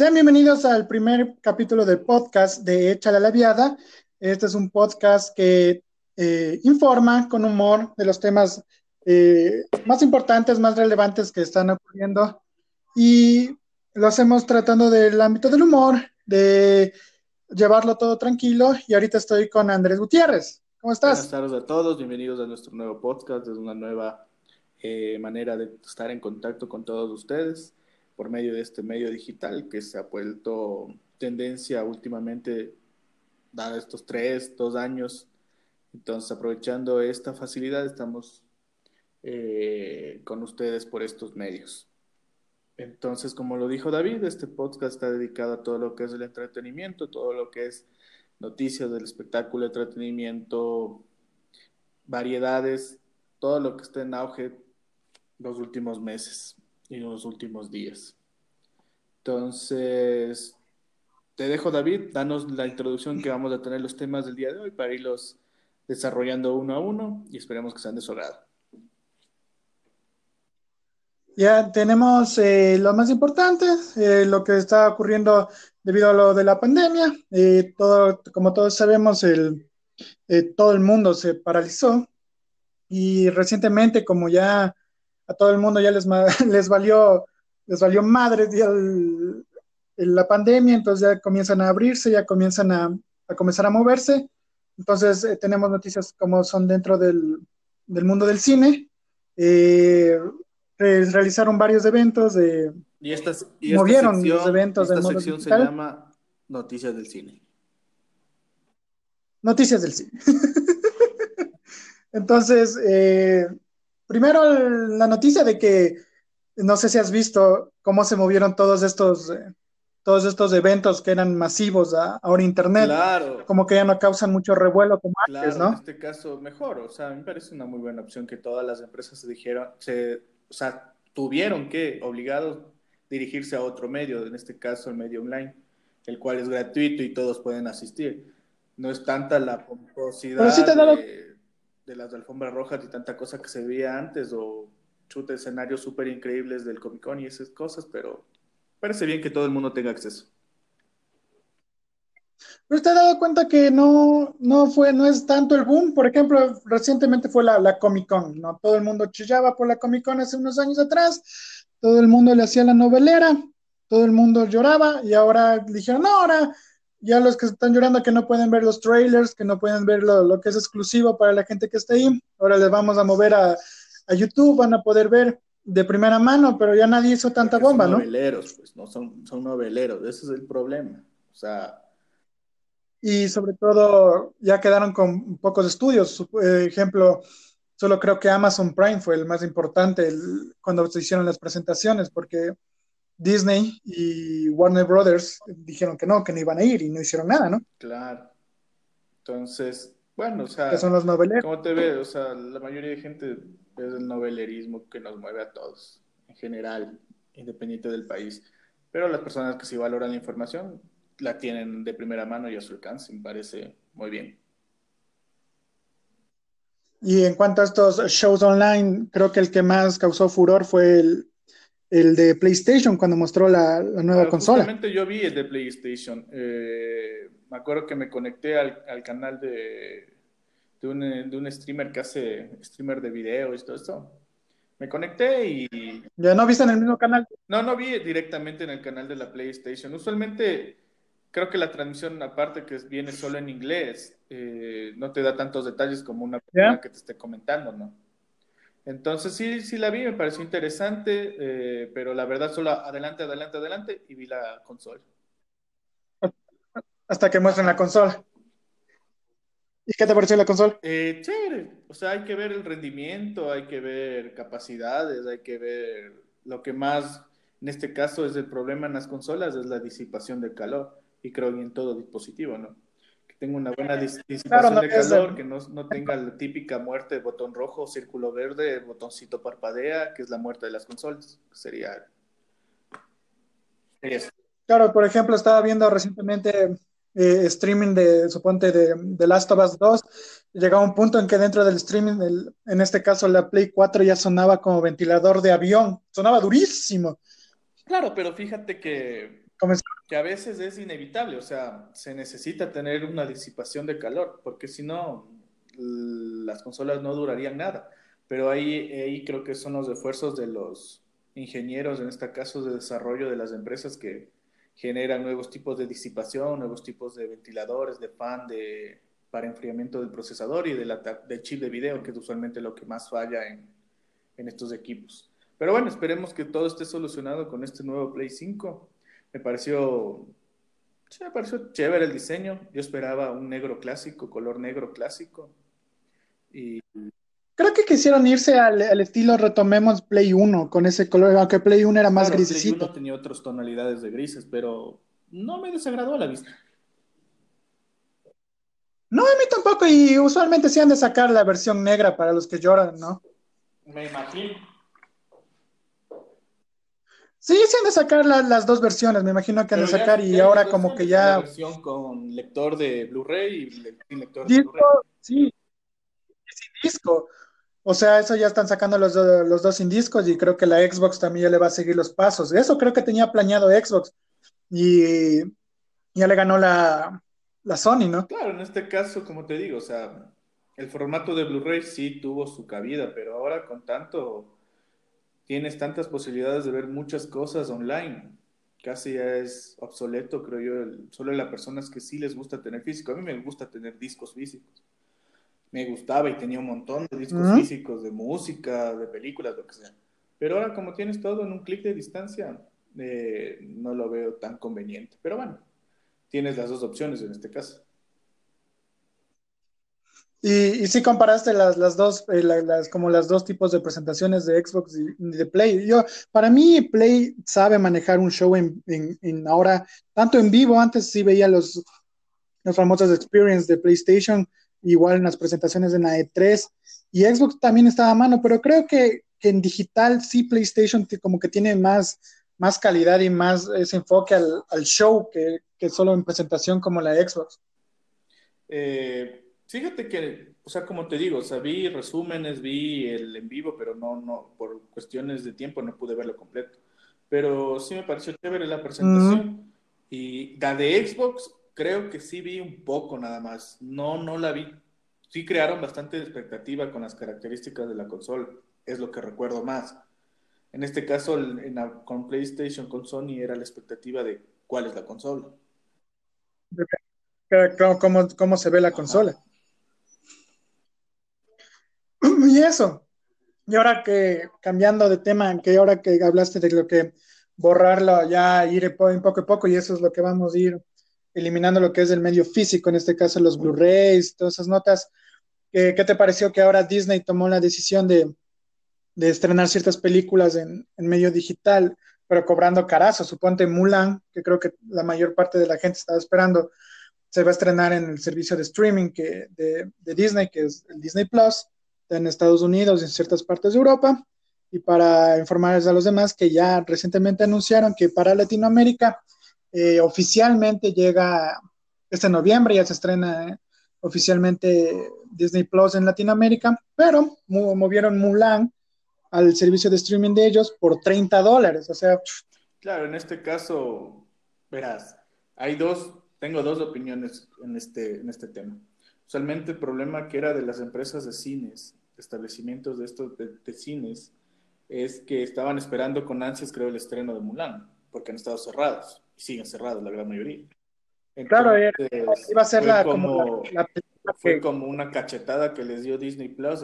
Sean bienvenidos al primer capítulo del podcast de Échale la Viada. Este es un podcast que eh, informa con humor de los temas eh, más importantes, más relevantes que están ocurriendo y lo hacemos tratando del ámbito del humor, de llevarlo todo tranquilo y ahorita estoy con Andrés Gutiérrez. ¿Cómo estás? Buenas tardes a todos, bienvenidos a nuestro nuevo podcast, es una nueva eh, manera de estar en contacto con todos ustedes por medio de este medio digital que se ha vuelto tendencia últimamente, dado estos tres, dos años. Entonces, aprovechando esta facilidad, estamos eh, con ustedes por estos medios. Entonces, como lo dijo David, este podcast está dedicado a todo lo que es el entretenimiento, todo lo que es noticias del espectáculo, entretenimiento, variedades, todo lo que está en auge los últimos meses y los últimos días. Entonces, te dejo David, danos la introducción que vamos a tener los temas del día de hoy para irlos desarrollando uno a uno y esperemos que sean de su agrado. Ya tenemos eh, lo más importante, eh, lo que está ocurriendo debido a lo de la pandemia. Eh, todo, como todos sabemos, el, todo el mundo se paralizó y recientemente, como ya a todo el mundo ya les, les valió les valió madre la pandemia, entonces ya comienzan a abrirse, ya comienzan a, comenzar a moverse. Entonces eh, tenemos noticias como son dentro del, mundo del cine. Eh, realizaron varios eventos de... Y, estas, movieron los eventos esta sección se llama Noticias del Cine. Noticias del Cine. Entonces, eh, primero la noticia de que no sé si has visto cómo se movieron todos estos, eh, todos estos eventos que eran masivos a, ahora Internet. Claro. Como que ya no causan mucho revuelo como antes, ¿no? En este caso, mejor. O sea, a mí me parece una muy buena opción que todas las empresas se dijeron, se, o sea, tuvieron que, obligados, dirigirse a otro medio, en este caso el medio online, el cual es gratuito y todos pueden asistir. No es tanta la pomposidad de, de las alfombras rojas y tanta cosa que se veía antes o chute escenarios súper increíbles del Comic Con y esas cosas, pero parece bien que todo el mundo tenga acceso. Pero te has dado cuenta que no, no fue, no es tanto el boom. Por ejemplo, recientemente fue la, la Comic Con, ¿no? Todo el mundo chillaba por la Comic Con hace unos años atrás, todo el mundo le hacía la novelera, todo el mundo lloraba, y ahora dijeron, no, ahora ya los que están llorando que no pueden ver los trailers, que no pueden ver lo, lo que es exclusivo para la gente que está ahí, ahora les vamos a mover a, a YouTube, van a poder ver de primera mano, pero ya nadie hizo tanta bomba, son ¿no? Noveleros, pues, no son, son noveleros, ese es el problema. O sea. Y sobre todo, ya quedaron con pocos estudios. Por ejemplo, solo creo que Amazon Prime fue el más importante cuando se hicieron las presentaciones, porque Disney y Warner Brothers dijeron que no, que no iban a ir y no hicieron nada, ¿no? Claro. Entonces, bueno, o sea. ¿Qué son los noveleros? ¿Cómo te ves? O sea, la mayoría de gente es el novelerismo que nos mueve a todos, en general, independiente del país. Pero las personas que sí valoran la información la tienen de primera mano y a su alcance, me parece muy bien. Y en cuanto a estos shows online, creo que el que más causó furor fue el, el de PlayStation cuando mostró la, nueva consola. Justamente yo vi el de PlayStation. Eh, me acuerdo que me conecté al, al canal de, de un, de un streamer que hace streamer de videos y todo esto. Me conecté y... ¿Ya no viste en el mismo canal? No, no vi directamente en el canal de la PlayStation. Usualmente creo que la transmisión, aparte que viene solo en inglés, eh, no te da tantos detalles como una persona que te esté comentando, ¿no? Entonces sí, sí la vi, me pareció interesante, eh, pero la verdad solo adelante, adelante, adelante y vi la consola. Hasta que muestren la consola. ¿Y qué te pareció la consola? Eh, chévere. O sea, hay que ver el rendimiento, hay que ver capacidades, hay que ver lo que más, en este caso, es el problema en las consolas, es la disipación del calor. Y creo que en todo dispositivo, ¿no? Tenga una buena disipación de calor, que no, no, tenga la típica muerte de botón rojo, círculo verde, botoncito parpadea, que es la muerte de las consolas. Sería. Eso. Claro, por ejemplo, estaba viendo recientemente eh, streaming de, suponte, de, de, Last of Us 2, llegaba un punto en que dentro del streaming, en este caso la Play 4 ya sonaba como ventilador de avión, sonaba durísimo. Claro, pero fíjate que que a veces es inevitable, o sea, se necesita tener una disipación de calor, porque si no, las consolas no durarían nada. Pero ahí, ahí creo que son los esfuerzos de los ingenieros, en este caso de desarrollo de las empresas que generan nuevos tipos de disipación, nuevos tipos de ventiladores, de fan, de, para enfriamiento del procesador y de la, del chip de video, que es usualmente lo que más falla en, en estos equipos. Pero bueno, esperemos que todo esté solucionado con este nuevo Play 5 me pareció, me pareció chévere el diseño. Yo esperaba un negro clásico, color negro clásico. Y... Creo que quisieron irse al, estilo retomemos Play 1 con ese color, aunque Play 1 era más grisecito. Play 1 tenía otras tonalidades de grises, pero no me desagradó a la vista. No, a mí tampoco, y usualmente se han de sacar la versión negra para los que lloran, ¿no? Me imagino. Sí, sí han de sacar las dos versiones, me imagino que han de sacar y ahora como que ya... La versión con lector de Blu-ray y sin lector de Blu-ray. Sí, sin disco. O sea, eso ya están sacando los, los dos sin discos y creo que la Xbox también ya le va a seguir los pasos. Eso creo que tenía planeado Xbox y ya le ganó la, la Sony, ¿no? Claro, en este caso, como te digo, o sea, el formato de Blu-ray sí tuvo su cabida, pero ahora con tanto tienes tantas posibilidades de ver muchas cosas online. Casi ya es obsoleto, creo yo, solo las personas que sí les gusta tener físico. A mí me gusta tener discos físicos. Me gustaba y tenía un montón de discos físicos, de música, de películas, lo que sea. Pero ahora como tienes todo en un clic de distancia, eh, no lo veo tan conveniente. Pero bueno, tienes las dos opciones en este caso. Y, si comparaste las, las dos, eh, como las dos tipos de presentaciones de Xbox y de Play. Yo, para mí, Play sabe manejar un show en, en, ahora, tanto en vivo, antes sí veía los, los famosos experience de PlayStation, igual en las presentaciones de la E3, y Xbox también estaba a mano, pero creo que, que en digital sí PlayStation como que tiene más, más calidad y más ese enfoque al, al show que, que solo en presentación como la Xbox. Eh, Fíjate que, o sea, como te digo, o sea, vi resúmenes, vi el en vivo, pero no, no, por cuestiones de tiempo no pude verlo completo. Pero sí me pareció chévere la presentación. Y la de Xbox, creo que sí vi un poco nada más. No, no la vi. Sí crearon bastante expectativa con las características de la consola. Es lo que recuerdo más. En este caso, en con PlayStation, con Sony, era la expectativa de cuál es la consola. ¿Cómo, cómo se ve la consola? Y eso. Y ahora que, cambiando de tema, que ahora que hablaste de lo que borrarlo, ya ir poco a poco, y eso es lo que vamos a ir eliminando lo que es el medio físico, en este caso los Blu-rays, todas esas notas. ¿Qué, te pareció que ahora Disney tomó la decisión de, estrenar ciertas películas en, medio digital, pero cobrando carazo? Suponte Mulan, que creo que la mayor parte de la gente estaba esperando, se va a estrenar en el servicio de streaming que, de, de Disney, que es el Disney Plus en Estados Unidos y en ciertas partes de Europa. Y para informarles a los demás que ya recientemente anunciaron que para Latinoamérica eh, oficialmente llega este noviembre, ya se estrena eh, oficialmente Disney Plus en Latinoamérica, pero movieron Mulan al servicio de streaming de ellos por 30 dólares. O sea, claro, en este caso, verás, hay dos, tengo dos opiniones en este, en este tema. Usualmente el problema que era de las empresas de cines establecimientos de estos de, cines es que estaban esperando con ansias, creo, el estreno de Mulan, porque han estado cerrados, y siguen cerrados la gran mayoría. claro, iba a ser la, como, fue como una cachetada que les dio Disney Plus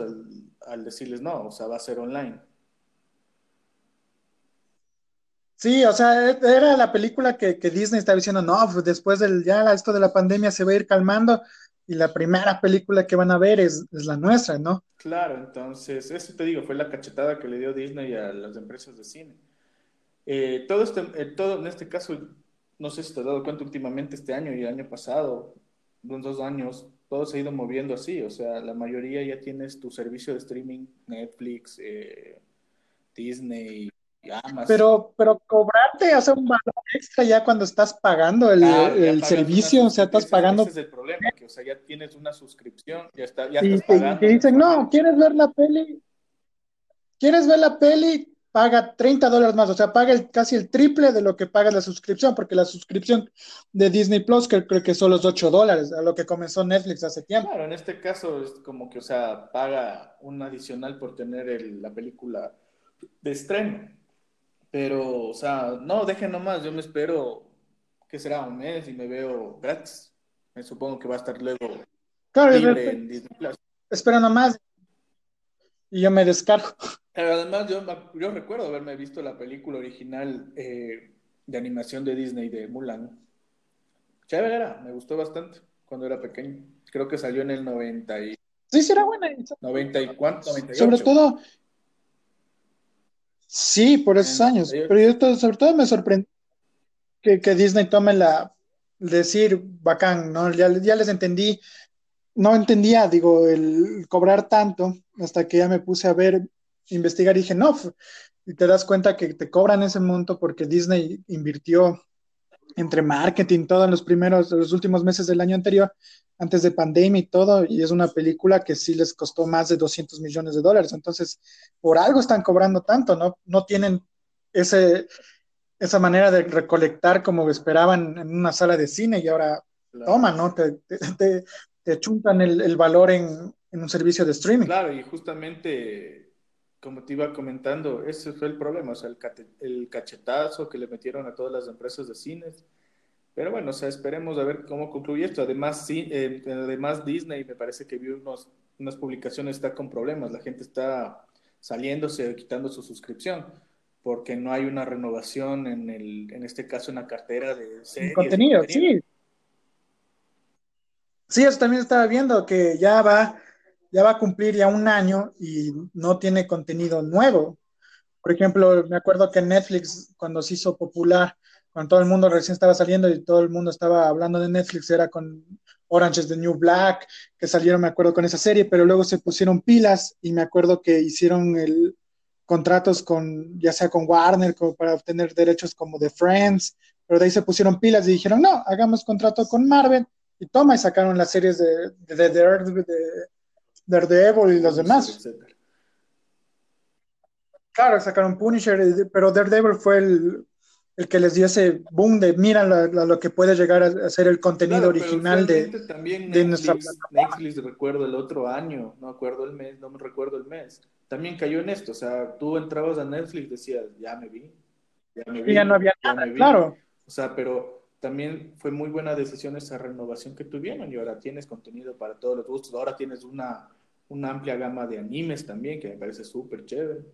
al, decirles no, o sea, va a ser online. Sí, o sea, era la película que, que Disney estaba diciendo, no, pues después del ya esto de la pandemia se va a ir calmando y la primera película que van a ver es, la nuestra, ¿no? Claro, entonces, eso te digo, fue la cachetada que le dio Disney a las empresas de cine. Eh, todo, este, eh, todo en este caso, no sé si te has dado cuenta últimamente este año y el año pasado, unos dos años, todo se ha ido moviendo así, o sea, la mayoría ya tienes tu servicio de streaming, Netflix, eh, Disney, pero, pero cobrarte, hace un valor extra ya cuando estás pagando el, el servicio, o sea, estás pagando. Ese es el problema, que o sea, ya tienes una suscripción, ya, está, ya estás pagando. Y te dicen, no, ¿quieres ver la peli? ¿Quieres ver la peli? paga 30 dólares más, o sea, paga el, casi el triple de lo que paga la suscripción, porque la suscripción de Disney Plus creo, creo que son los 8 dólares, a lo que comenzó Netflix hace tiempo. Claro, en este caso es como que, o sea, paga un adicional por tener el, la película de estreno. Pero, o sea, no, dejen nomás, yo me espero, que será? Un mes y me veo gratis. Me supongo que va a estar luego claro, libre en Disney Plus. Espero nomás y yo me descargo. Pero además yo, yo recuerdo haberme visto la película original eh, de animación de Disney de Mulan. Chévere era, me gustó bastante cuando era pequeño. Creo que salió en el 90 y... Sí, era buena. 90 y cuánto, Sobre todo... Sí, por esos años. Pero yo sobre todo me sorprendió que, que Disney tome la... Decir, bacán, ¿no? Ya, ya les entendí no entendía, digo, el cobrar tanto, hasta que ya me puse a ver, investigar y dije, no, y te das cuenta que te cobran ese monto porque Disney invirtió entre marketing, todo en los primeros, los últimos meses del año anterior, antes de pandemia y todo, y es una película que sí les costó más de 200 millones de dólares. Entonces, por algo están cobrando tanto, ¿no? No tienen ese, esa manera de recolectar como esperaban en una sala de cine y ahora, toma, ¿no? te, te chuntan el, valor en, un servicio de streaming. Claro, y justamente, como te iba comentando, ese fue el problema, o sea, el, cachetazo que le metieron a todas las empresas de cines. Pero bueno, o sea, esperemos a ver cómo concluye esto. Además, sí, eh, además Disney me parece que vio unos, unas publicaciones, está con problemas, la gente está saliéndose, quitando su suscripción, porque no hay una renovación en, el, en este caso en la cartera de series. Contenido, contenido. sí. Sí, eso también estaba viendo que ya va, ya va a cumplir ya un año y no tiene contenido nuevo. Por ejemplo, me acuerdo que Netflix, cuando se hizo popular, cuando todo el mundo recién estaba saliendo y todo el mundo estaba hablando de Netflix, era con Orange is the New Black, que salieron, me acuerdo, con esa serie, pero luego se pusieron pilas y me acuerdo que hicieron el, contratos con, ya sea con Warner, para obtener derechos como de Friends, pero de ahí se pusieron pilas y dijeron, no, hagamos contrato con Marvel y toma, y sacaron las series de, de, de, Daredevil y los demás. Claro, sacaron Punisher, pero Daredevil fue el, el que les dio ese boom de mira lo, que puede llegar a, ser el contenido original de, también de nuestra Netflix, recuerdo el otro año, no acuerdo el mes, no me recuerdo el mes, también cayó en esto, o sea, tú entrabas a Netflix y decías, ya me vi, ya me vi. ya no había nada, claro. O sea, pero también fue muy buena decisión esa renovación que tuvieron y ahora tienes contenido para todos los gustos. Ahora tienes una, una amplia gama de animes también que me parece súper chévere.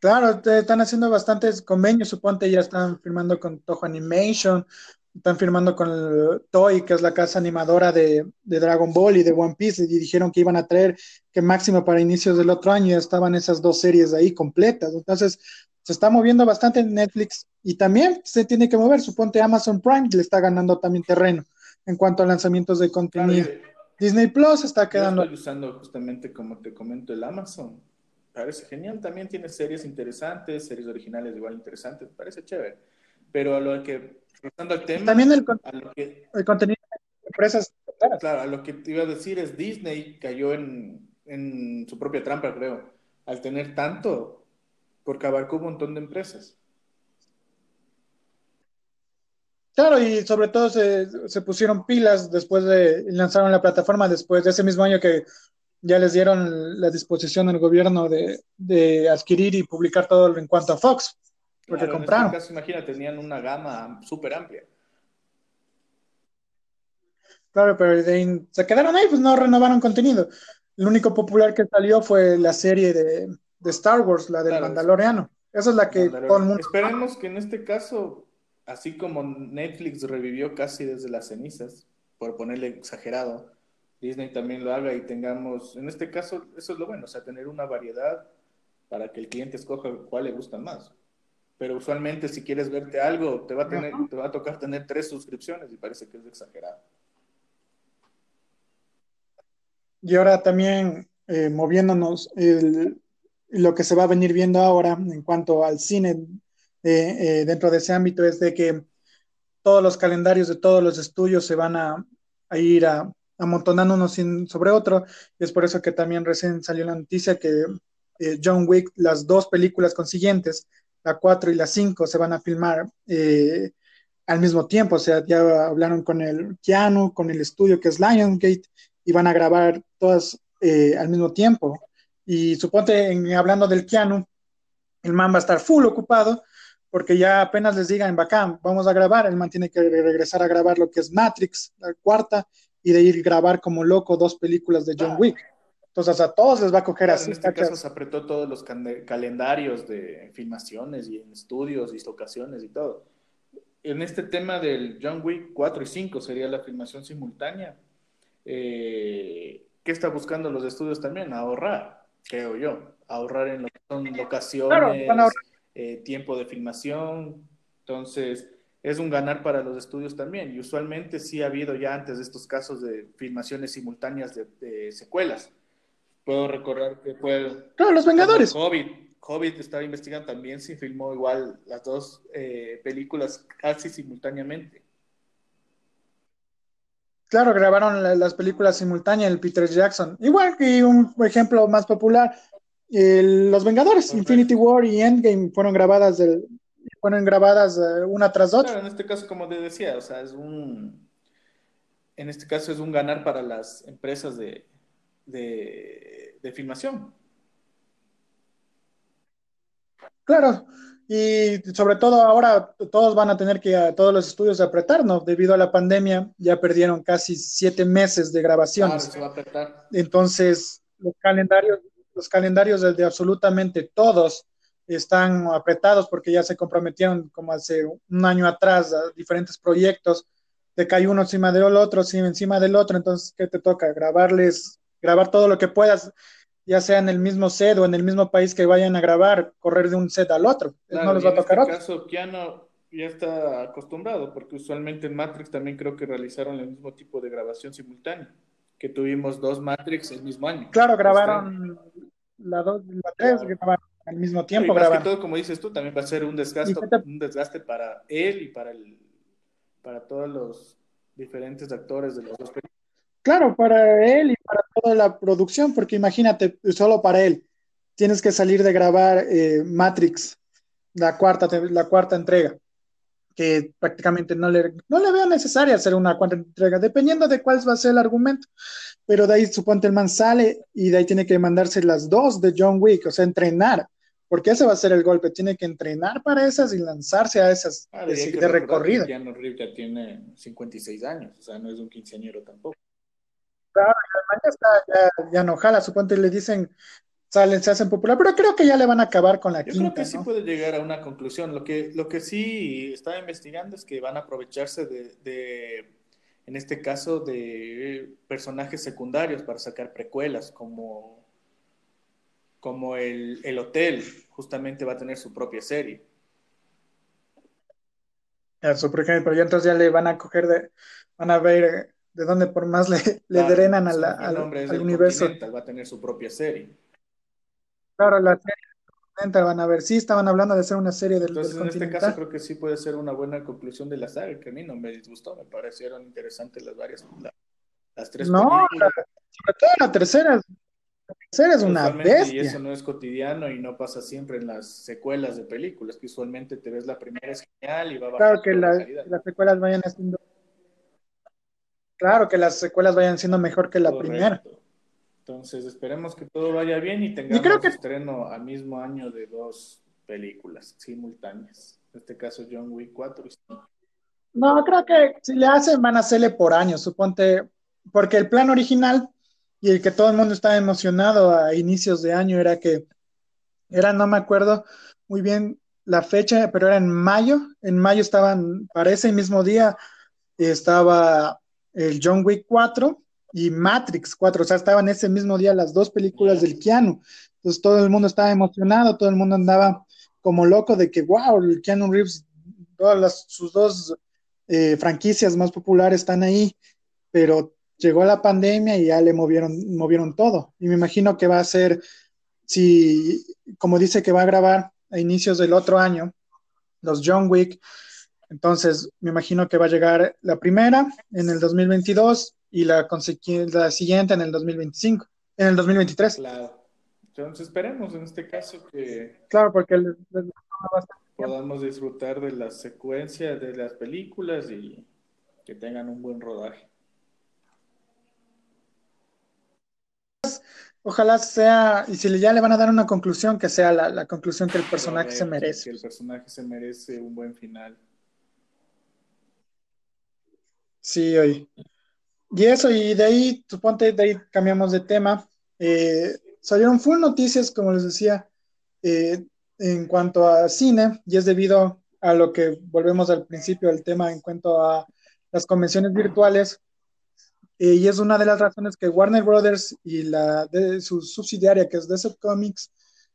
Claro, te están haciendo bastantes convenios, suponte ya están firmando con Toho Animation, están firmando con Toy, que es la casa animadora de, de, Dragon Ball y de One Piece, y dijeron que iban a traer que máximo para inicios del otro año ya estaban esas dos series ahí completas. Entonces, se está moviendo bastante en Netflix y también se tiene que mover. Suponte Amazon Prime le está ganando también terreno en cuanto a lanzamientos de contenido. Disney Plus está quedando. estoy usando justamente, como te comento, el Amazon. Parece genial. También tiene series interesantes, series originales igual interesantes. Parece chévere. Pero a lo que, pasando al tema. También el, el contenido de empresas. Claro, a lo que te iba a decir es Disney cayó en, en su propia trampa, creo. Al tener tanto, porque abarcó un montón de empresas. Claro, y sobre todo se, pusieron pilas después de, lanzaron la plataforma después de ese mismo año que ya les dieron la disposición al gobierno de, adquirir y publicar todo en cuanto a Fox, porque este compraron. En imagina, tenían una gama súper amplia. Claro, pero se quedaron ahí, pues no renovaron contenido. El único popular que salió fue la serie de, de Star Wars, la del Mandaloriano. Esa es la que todo el mundo... Esperemos que en este caso, así como Netflix revivió casi desde las cenizas, por ponerle exagerado, Disney también lo haga y tengamos, en este caso, eso es lo bueno, o sea, tener una variedad para que el cliente escoja cuál le gusta más. Pero usualmente si quieres verte algo, te va a, tener, te va a tocar tener tres suscripciones y parece que es exagerado. Y ahora también eh, moviéndonos, el, lo que se va a venir viendo ahora en cuanto al cine eh, dentro de ese ámbito es de que todos los calendarios de todos los estudios se van a, ir a, amontonando uno sobre otro, y es por eso que también recién salió la noticia que eh, John Wick, las dos películas consiguientes, la 4 y la 5, se van a filmar eh, al mismo tiempo. O sea, ya hablaron con el Keanu, con el estudio que es Lionsgate, y van a grabar todas eh, al mismo tiempo. Y suponte, en, hablando del Keanu, el man va a estar full ocupado porque ya apenas les digan, bacán, vamos a grabar, el man tiene que regresar a grabar lo que es Matrix, la cuarta, y de ir grabar como loco dos películas de John ah. Wick. Entonces a todos les va a coger así. En este caso se apretó todos los calendarios de filmaciones y en estudios y locaciones y todo. En este tema del John Wick 4 y 5 sería la filmación simultánea. Eh, ¿Qué está buscando los estudios también? Ahorrar, creo yo. Ahorrar en lo que son locaciones, eh, tiempo de filmación. Entonces, es un ganar para los estudios también. Y usualmente sí ha habido ya antes de estos casos de filmaciones simultáneas de secuelas Puedo recordar que fue... Claro, Los Vengadores. Hobbit. Hobbit estaba investigando también, se filmó igual las dos eh, películas casi simultáneamente. Claro, grabaron las películas simultáneas, el Peter Jackson. Igual que un ejemplo más popular, Los Vengadores, Infinity War y Endgame fueron grabadas del, fueron grabadas eh, una tras otra. Claro, en este caso, como te decía, o sea, es un en este caso es un ganar para las empresas de, de, filmación. Claro, y sobre todo ahora todos van a tener que, a todos los estudios apretarnos, debido a la pandemia ya perdieron casi siete meses de grabaciones. Entonces, los calendarios, los calendarios de, absolutamente todos están apretados porque ya se comprometieron como hace un año atrás a diferentes proyectos, de que hay uno encima del otro, encima del otro, entonces, ¿qué te toca? Grabarles grabar todo lo que puedas, ya sea en el mismo set o en el mismo país que vayan a grabar, correr de un set al otro. no les va a tocar En este caso, Keanu ya está acostumbrado, porque usualmente en Matrix también creo que realizaron el mismo tipo de grabación simultánea, que tuvimos dos Matrix el mismo año. Claro, grabaron la dos, la tres, grabaron al mismo tiempo. Y más todo, como dices tú, también va a ser un desgaste, un desgaste para él y para el, para todos los diferentes actores de los dos Claro, para él y para toda la producción, porque imagínate, solo para él, tienes que salir de grabar eh, Matrix, la cuarta, la cuarta entrega, que prácticamente no le, no le veo necesaria hacer una cuarta entrega, dependiendo de cuál va a ser el argumento. Pero de ahí suponte el man sale y de ahí tiene que mandarse las dos de John Wick, o sea, entrenar, porque ese va a ser el golpe, tiene que entrenar para esas y lanzarse a esas ah, de, de recorrida. Ya ya tiene 56 años, o sea, no es un quinceañero tampoco. Claro, ya ya, ya no jala, suponte le dicen, salen, se hacen popular, pero creo que ya le van a acabar con la Yo creo que sí puede llegar a una conclusión. Lo que, lo que sí estaba investigando es que van a aprovecharse de, en este caso, de personajes secundarios para sacar precuelas, como, como el, el hotel, justamente va a tener su propia serie. Eso, por ejemplo, ya entonces ya le van a coger de, van a ver de donde por más le, le drenan a la, al, al universo. va a tener su propia serie. Claro, la serie van a ver, sí, estaban hablando de hacer una serie del, Entonces, en este caso creo que sí puede ser una buena conclusión de la saga, que a mí no me disgustó, me parecieron interesantes las varias, las tres No, sobre todo la tercera, la tercera es una bestia. Y eso no es cotidiano y no pasa siempre en las secuelas de películas, que usualmente te ves la primera es genial y va a bajar Claro que las secuelas vayan haciendo Claro, que las secuelas vayan siendo mejor que la primera. Entonces, esperemos que todo vaya bien y tengamos creo que... estreno al mismo año de dos películas simultáneas. En este caso, John Wick 4 y 5. No, creo que si le hacen, van a hacerle por año, suponte, porque el plan original y el que todo el mundo estaba emocionado a inicios de año era que, era, no me acuerdo muy bien la fecha, pero era en mayo, en mayo estaban, para ese mismo día, estaba el John Wick 4 y Matrix 4, o sea, estaban ese mismo día las dos películas del Keanu. Entonces todo el mundo estaba emocionado, todo el mundo andaba como loco de que, wow, el Keanu Reeves, todas sus dos eh, franquicias más populares están ahí, pero llegó la pandemia y ya le movieron, movieron todo. Y me imagino que va a ser, si, como dice que va a grabar a inicios del otro año, los John Wick, entonces, me imagino que va a llegar la primera en el 2022 y la, la siguiente en el 2025, en el 2023. Claro. Entonces esperemos en este caso que... Claro, porque podamos disfrutar de la secuencia de las películas y que tengan un buen rodaje. Ojalá sea, y si ya le van a dar una conclusión, que sea la, conclusión que el personaje se merece. Que el personaje se merece un buen final. Sí, hoy. Y eso, y de ahí, suponte, de ahí cambiamos de tema. Eh, salieron full noticias, como les decía, eh, en cuanto a cine, y es debido a lo que volvemos al principio del tema en cuanto a las convenciones virtuales. Eh, y es una de las razones que Warner Brothers y la de su subsidiaria, que es DC Comics,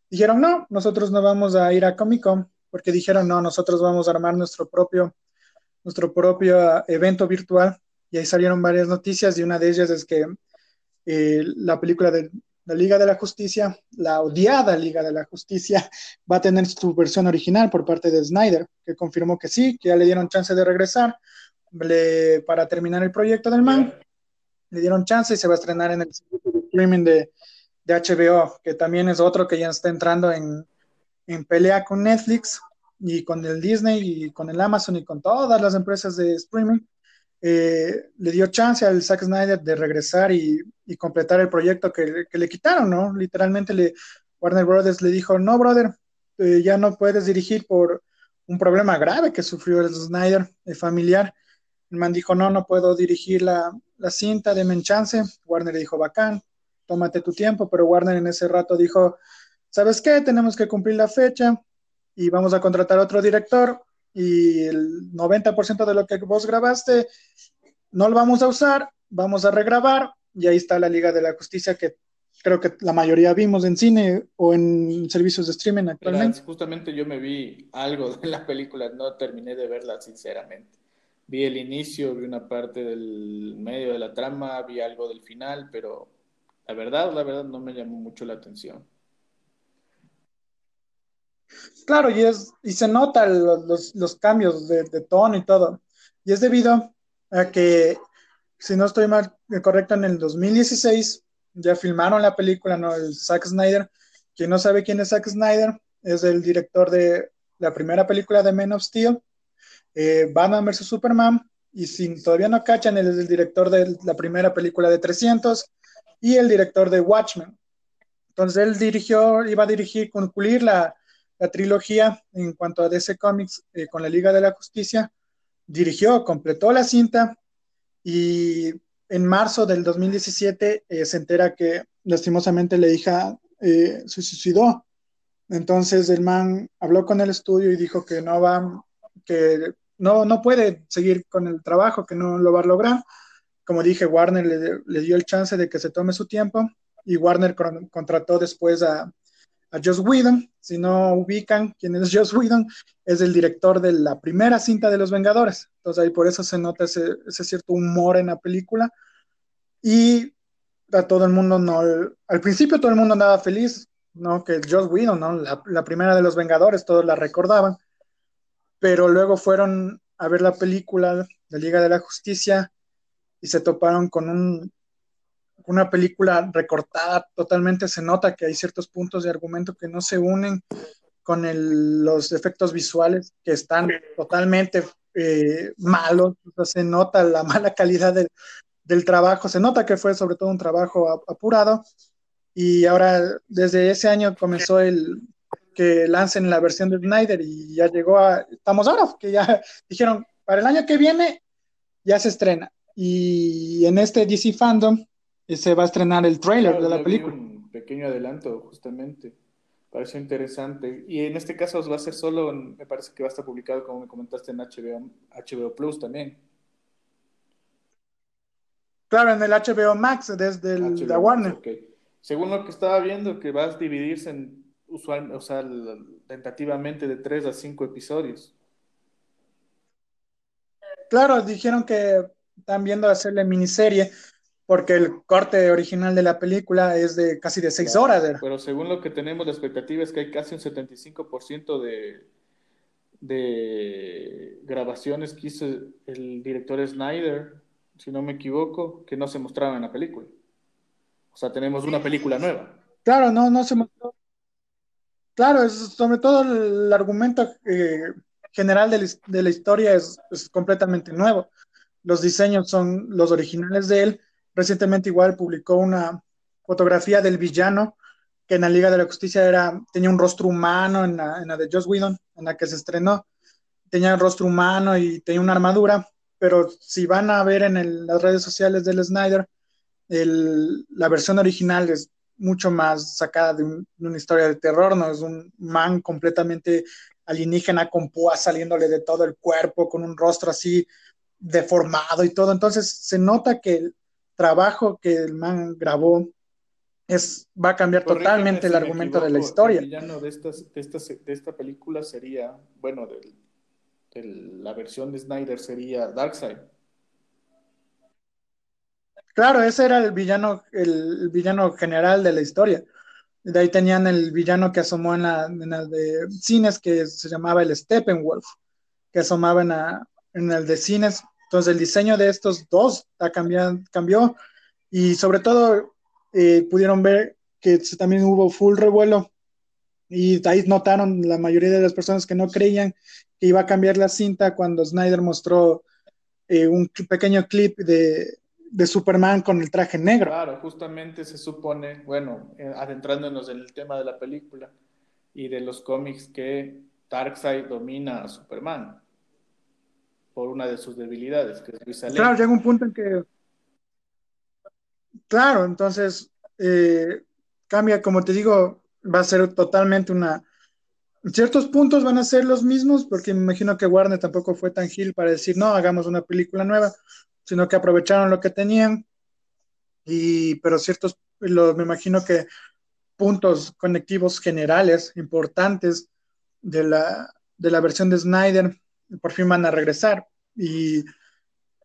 dijeron, no, nosotros no vamos a ir a Comic Con, porque dijeron, no, nosotros vamos a armar nuestro propio, nuestro propio ah, evento virtual. Y ahí salieron varias noticias y una de ellas es que eh, la película de la Liga de la Justicia, la odiada Liga de la Justicia, va a tener su versión original por parte de Snyder, que confirmó que sí, que ya le dieron chance de regresar para terminar el proyecto del man. Le dieron chance y se va a estrenar en el streaming de, de HBO, que también es otro que ya está entrando en, en pelea con Netflix y con el Disney y con el Amazon y con todas las empresas de streaming eh, le dio chance al Zack Snyder de regresar y, completar el proyecto que, le quitaron, ¿no? Literalmente le, Warner Brothers le dijo, no, brother, eh, ya no puedes dirigir por un problema grave que sufrió el Snyder, el familiar. El man dijo, no, no puedo dirigir la, cinta, de chance. Warner dijo, bacán, tómate tu tiempo, pero Warner en ese rato dijo, ¿sabes qué? Tenemos que cumplir la fecha y vamos a contratar otro director y el 90% de lo que vos grabaste no lo vamos a usar, vamos a regrabar y ahí está la Liga de la Justicia que creo que la mayoría vimos en cine o en servicios de streaming actualmente. justamente yo me vi algo de la película, no terminé de verla sinceramente. Vi el inicio, vi una parte del medio de la trama, vi algo del final, pero la verdad, la verdad no me llamó mucho la atención. Claro, y, es, y se notan los, cambios de, tono y todo. Y es debido a que, si no estoy mal correcto, en el 2016 ya filmaron la película, ¿no? El Zack Snyder. Quien no sabe quién es Zack Snyder, es el director de la primera película de Men of Steel, eh, Batman vs. Superman, y si todavía no cachan, él es el director de la primera película de 300 y el director de Watchmen. Entonces él dirigió, iba a dirigir, concluir la, la trilogía en cuanto a DC Comics eh, con la Liga de la Justicia, dirigió, completó la cinta y en marzo del 2017 eh, se entera que lastimosamente la hija eh, se suicidó. Entonces el man habló con el estudio y dijo que no va, que no, no puede seguir con el trabajo, que no lo va a lograr. Como dije, Warner le, le dio el chance de que se tome su tiempo y Warner contrató después a, a Joss Whedon. Si no ubican quién es Joss Whedon, es el director de la primera cinta de Los Vengadores. Entonces ahí por eso se nota ese, cierto humor en la película. Y a todo el mundo no, al principio todo el mundo andaba feliz, ¿no? Que Joss Whedon, ¿no? La, la primera de Los Vengadores, todos la recordaban. Pero luego fueron a ver la película de Liga de la Justicia y se toparon con un una película recortada totalmente, se nota que hay ciertos puntos de argumento que no se unen con los efectos visuales que están totalmente eh, malos, se nota la mala calidad del, trabajo, se nota que fue sobre todo un trabajo apurado. Y ahora desde ese año comenzó el que lancen la versión de Snyder y ya llegó a, estamos ahora, que ya dijeron, para el año que viene ya se estrena. Y en este DC Fandom se va a estrenar el trailer de la película. Un pequeño adelanto, justamente. Pareció interesante. Y en este caso va a ser solo, me parece que va a estar publicado, como me comentaste, en HBO, HBO Plus también. Claro, en el HBO Max, desde el, la Warner. Según lo que estaba viendo, que va a dividirse en usual, o sea, tentativamente de tres a cinco episodios. Claro, dijeron que están viendo hacerle miniserie porque el corte original de la película es de casi de seis horas. Pero según lo que tenemos, la expectativa es que hay casi un 75% de, de grabaciones que hizo el director Snyder, si no me equivoco, que no se mostraban en la película. O sea, tenemos una película nueva. Claro, no, no se Claro, sobre todo el argumento eh, general de la, historia es, completamente nuevo. Los diseños son los originales de él. Recientemente igual publicó una fotografía del villano que en la Liga de la Justicia era, tenía un rostro humano en la, en la de Joss Whedon, en la que se estrenó. Tenía un rostro humano y tenía una armadura, pero si van a ver en las redes sociales del Snyder, la versión original es mucho más sacada de, una historia de terror, ¿no? Es un man completamente alienígena con púas saliéndole de todo el cuerpo, con un rostro así deformado y todo. Entonces se nota que el trabajo que el man grabó es, va a cambiar totalmente el argumento de la historia. El villano de, de, esta película sería, bueno, de la versión de Snyder sería Darkseid. Claro, ese era el villano, el, villano general de la historia. De ahí tenían el villano que asomó en la, de cines, que se llamaba el Steppenwolf, que asomaba en, el de cines. Entonces el diseño de estos dos ha cambiado, cambió y sobre todo eh, pudieron ver que también hubo full revuelo y ahí notaron la mayoría de las personas que no creían que iba a cambiar la cinta cuando Snyder mostró eh, un pequeño clip de, de Superman con el traje negro. Claro, justamente se supone, bueno, eh, adentrándonos en el tema de la película y de los cómics, que Darkseid domina a Superman por una de sus debilidades, que es Claro, llega un punto en que. Claro, entonces eh, cambia, como te digo, va a ser totalmente una. Ciertos puntos van a ser los mismos, porque me imagino que Warner tampoco fue tan gil para decir, no, hagamos una película nueva sino que aprovecharon lo que tenían, y, pero ciertos, me imagino que puntos conectivos generales importantes de la, de la versión de Snyder por fin van a regresar. Y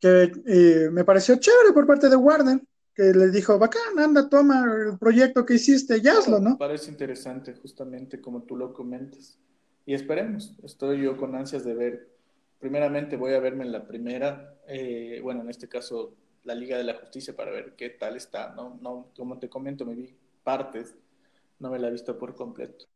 que eh, me pareció chévere por parte de Warner, que le dijo, bacán, anda, toma el proyecto que hiciste y hazlo, ¿no? Parece interesante, justamente como tú lo comentas. Y esperemos, estoy yo con ansias de ver primeramente voy a verme en la primera, eh, bueno, en este caso la Liga de la Justicia para ver qué tal está, ¿no? no como te comento, me vi partes, no me la he visto por completo.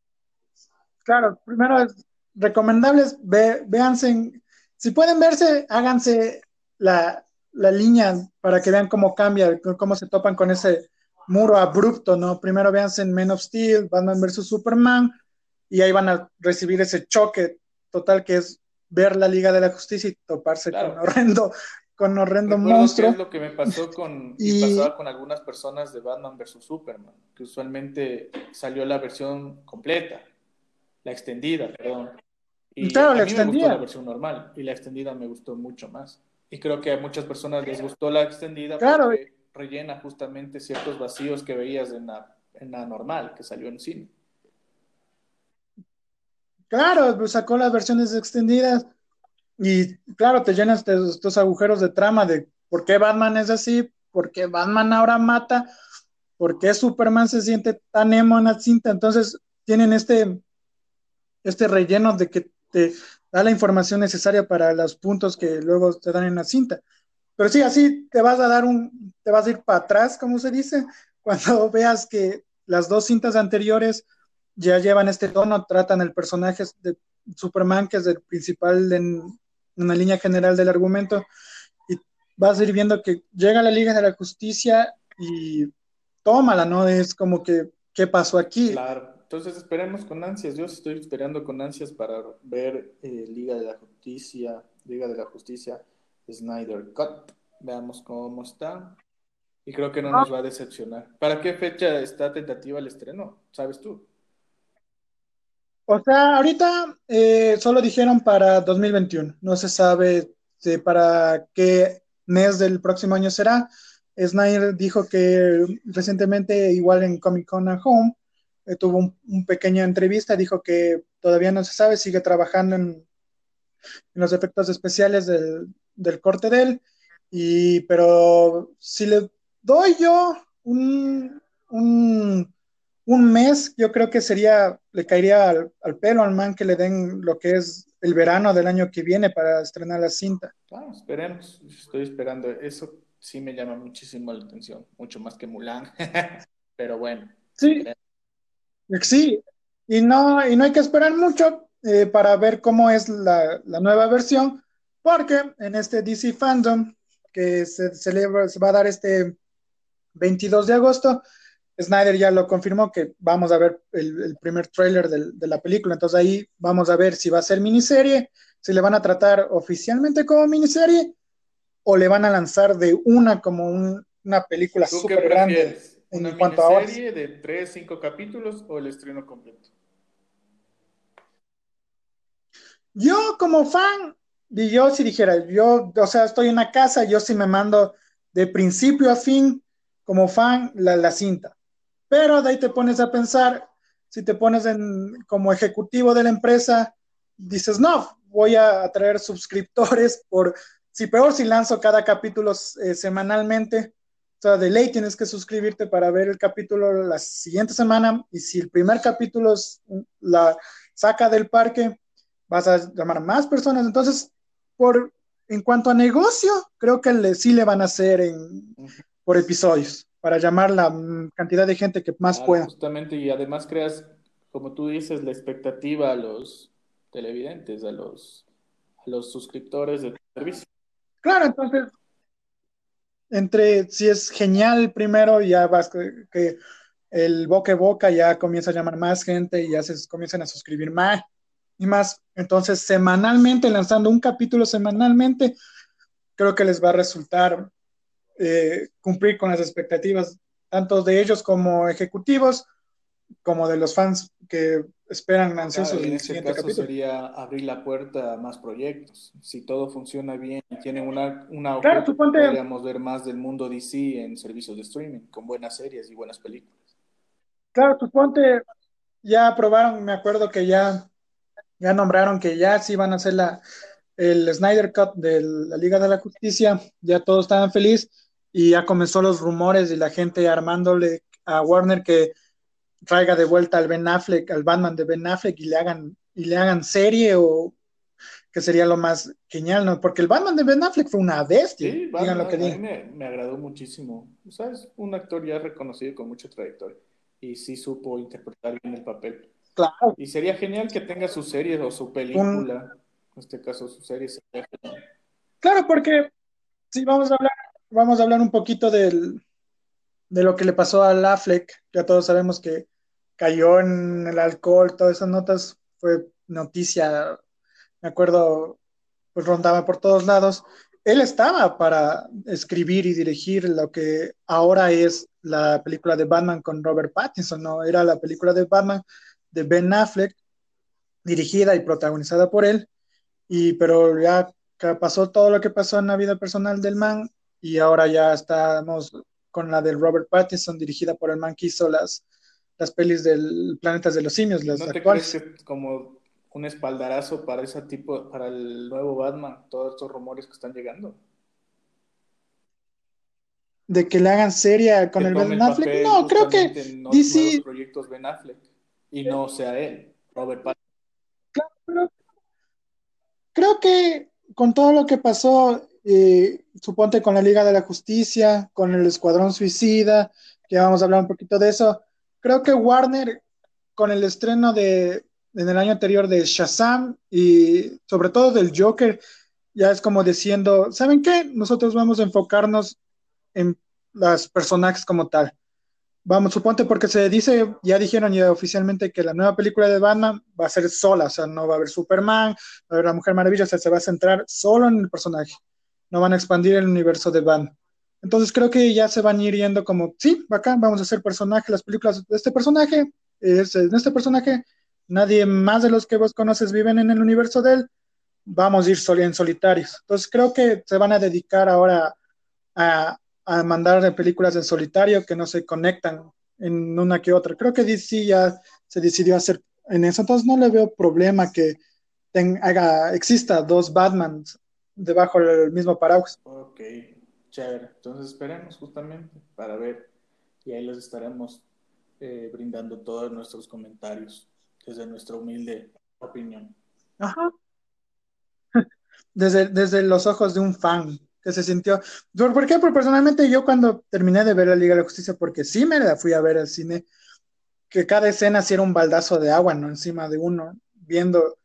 Claro, primero es recomendables, ve, véanse, si pueden verse, háganse la, la línea para que vean cómo cambia, cómo se topan con ese muro abrupto, ¿no? Primero véanse en Men of Steel, Batman vs. Superman, y ahí van a recibir ese choque total que es ver la Liga de la Justicia y toparse con horrendo, con horrendo monstruo. es lo que me pasó con, y... pasaba con algunas personas de Batman vs. Superman, que usualmente salió la versión completa, la extendida, perdón. Y claro, a la mí me gustó la versión normal y la extendida me gustó mucho más. Y creo que a muchas personas les gustó la extendida porque rellena justamente ciertos vacíos que veías en la, en la normal, que salió en cine. Claro, pues, sacó las versiones extendidas y claro, te llenas de estos agujeros de trama de por qué Batman es así, por qué Batman ahora mata, por qué Superman se siente tan emo en la cinta. Entonces tienen este, este relleno de que te da la información necesaria para los puntos que luego te dan en la cinta. Pero sí, así te vas a dar un, te vas a ir para atrás, como se dice, cuando veas que las dos cintas anteriores ya llevan este tono, tratan el personaje de Superman, que es el principal en una línea general del argumento, y vas a ir viendo que llega la Liga de la Justicia y tómala, ¿no? Es como que, ¿qué pasó aquí? Claro, entonces esperemos con ansias, yo estoy esperando con ansias para ver eh, Liga de la Justicia, Liga de la Justicia, Snyder Cut, veamos cómo está. Y creo que no nos va a decepcionar. ¿Para qué fecha está tentativa el estreno? ¿Sabes tú? O sea, ahorita eh, solo dijeron para 2021. No se sabe para qué mes del próximo año será. Snyder dijo que recientemente, igual en Comic Con at Home, eh, tuvo un, pequeña entrevista, dijo que todavía no se sabe, sigue trabajando en, los efectos especiales del, del, corte de él, y, pero si le doy yo un, un un mes, yo creo que sería, le caería al, pelo al man que le den lo que es el verano del año que viene para estrenar la cinta. Claro, esperemos, estoy esperando. Eso sí me llama muchísimo la atención, mucho más que Mulan, pero bueno. Sí, sí, Y no, y no hay que esperar mucho eh, para ver cómo es la, la, nueva versión, porque en este DC Fandom que se, celebra, se va a dar este 22 de agosto, Snyder ya lo confirmó que vamos a ver el, el primer tráiler de la película, entonces ahí vamos a ver si va a ser miniserie, si le van a tratar oficialmente como miniserie o le van a lanzar de una como un, una película súper grande en ¿Una cuanto a serie de 3, 5 capítulos o el estreno completo? Yo como fan, y yo si dijera, yo, o sea, estoy en una casa, yo sí me mando de principio a fin como fan la, la cinta. Pero de ahí te pones a pensar, si te pones en, como ejecutivo de la empresa, dices, no, voy a atraer suscriptores por, si peor, si lanzo cada capítulo eh, semanalmente, o sea, de ley tienes que suscribirte para ver el capítulo la siguiente semana y si el primer capítulo la saca del parque, vas a llamar a más personas. Entonces, por, en cuanto a negocio, creo que le, sí le van a hacer en, por episodios para llamar la cantidad de gente que más pueda. Justamente, y además creas, como tú dices, la expectativa a los televidentes, a los, a los suscriptores de servicio. Claro, entonces, entre si es genial primero, ya vas que, el boca a boca ya comienza a llamar más gente y ya se comienzan a suscribir más y más. Entonces, semanalmente, lanzando un capítulo semanalmente, creo que les va a resultar eh, cumplir con las expectativas tanto de ellos como ejecutivos, como de los fans que esperan ansiosos claro, en este caso sería abrir la puerta a más proyectos. Si todo funciona bien y tienen una, una claro, podríamos ver más del mundo DC en servicios de streaming, con buenas series y buenas películas. Claro, suponte, ya aprobaron, me acuerdo que ya, ya nombraron que ya sí van a hacer la, el Snyder Cut de la Liga de la Justicia, ya todos estaban felices y ya comenzó los rumores y la gente armándole a Warner que traiga de vuelta al Ben Affleck, al Batman de Ben Affleck y le hagan y le hagan serie o que sería lo más genial, ¿no? Porque el Batman de Ben Affleck fue una bestia. Sí, digan lo que digan. Me, me, agradó muchísimo. ¿Sabes? Un actor ya reconocido con mucha trayectoria y sí supo interpretar bien el papel. Claro. Y sería genial que tenga su serie o su película. En este caso, su serie sería genial. Claro, porque si vamos a hablar vamos a hablar un poquito del, de lo que le pasó a Affleck. Ya todos sabemos que cayó en el alcohol, todas esas notas, fue noticia, me acuerdo, pues rondaba por todos lados. Él estaba para escribir y dirigir lo que ahora es la película de Batman con Robert Pattinson, ¿no? Era la película de Batman de Ben Affleck, dirigida y protagonizada por él, y pero ya pasó todo lo que pasó en la vida personal del man, y ahora ya estamos con la del Robert Pattinson, dirigida por el man que hizo las, las pelis del Planetas de los Simios, las ¿No te crees que como un espaldarazo para ese tipo, para el nuevo Batman, todos estos rumores que están llegando? De que le hagan seria con el Ben Affleck. No, creo que no, DC... proyectos Ben Affleck y no sea él, Robert Pattinson. Claro, creo que con todo lo que pasó eh, suponte con la Liga de la Justicia, con el Escuadrón Suicida, que vamos a hablar un poquito de eso. Creo que Warner, con el estreno de en el año anterior de Shazam y sobre todo del Joker, ya es como diciendo, ¿saben qué? Nosotros vamos a enfocarnos en los personajes como tal. Vamos, suponte porque se dice, ya dijeron ya oficialmente que la nueva película de Batman va a ser sola, o sea, no va a haber Superman, va a haber la Mujer Maravilla, o sea, se va a centrar solo en el personaje no van a expandir el universo de Van. Entonces creo que ya se van a ir yendo como, sí, acá vamos a hacer personaje, las películas de este personaje, es, en este personaje, nadie más de los que vos conoces viven en el universo de él, vamos a ir en solitarios. Entonces creo que se van a dedicar ahora a, a mandar películas en solitario que no se conectan en una que otra. Creo que DC ya se decidió hacer en eso, entonces no le veo problema que haga, exista dos Batmans debajo del mismo paraguas. Ok, chévere. Entonces esperemos justamente para ver y ahí les estaremos eh, brindando todos nuestros comentarios desde nuestra humilde opinión. Ajá. Desde, desde los ojos de un fan que se sintió. ¿Por qué? Porque personalmente yo cuando terminé de ver la Liga de la Justicia, porque sí me la fui a ver al cine, que cada escena sí era un baldazo de agua, ¿no? Encima de uno, viendo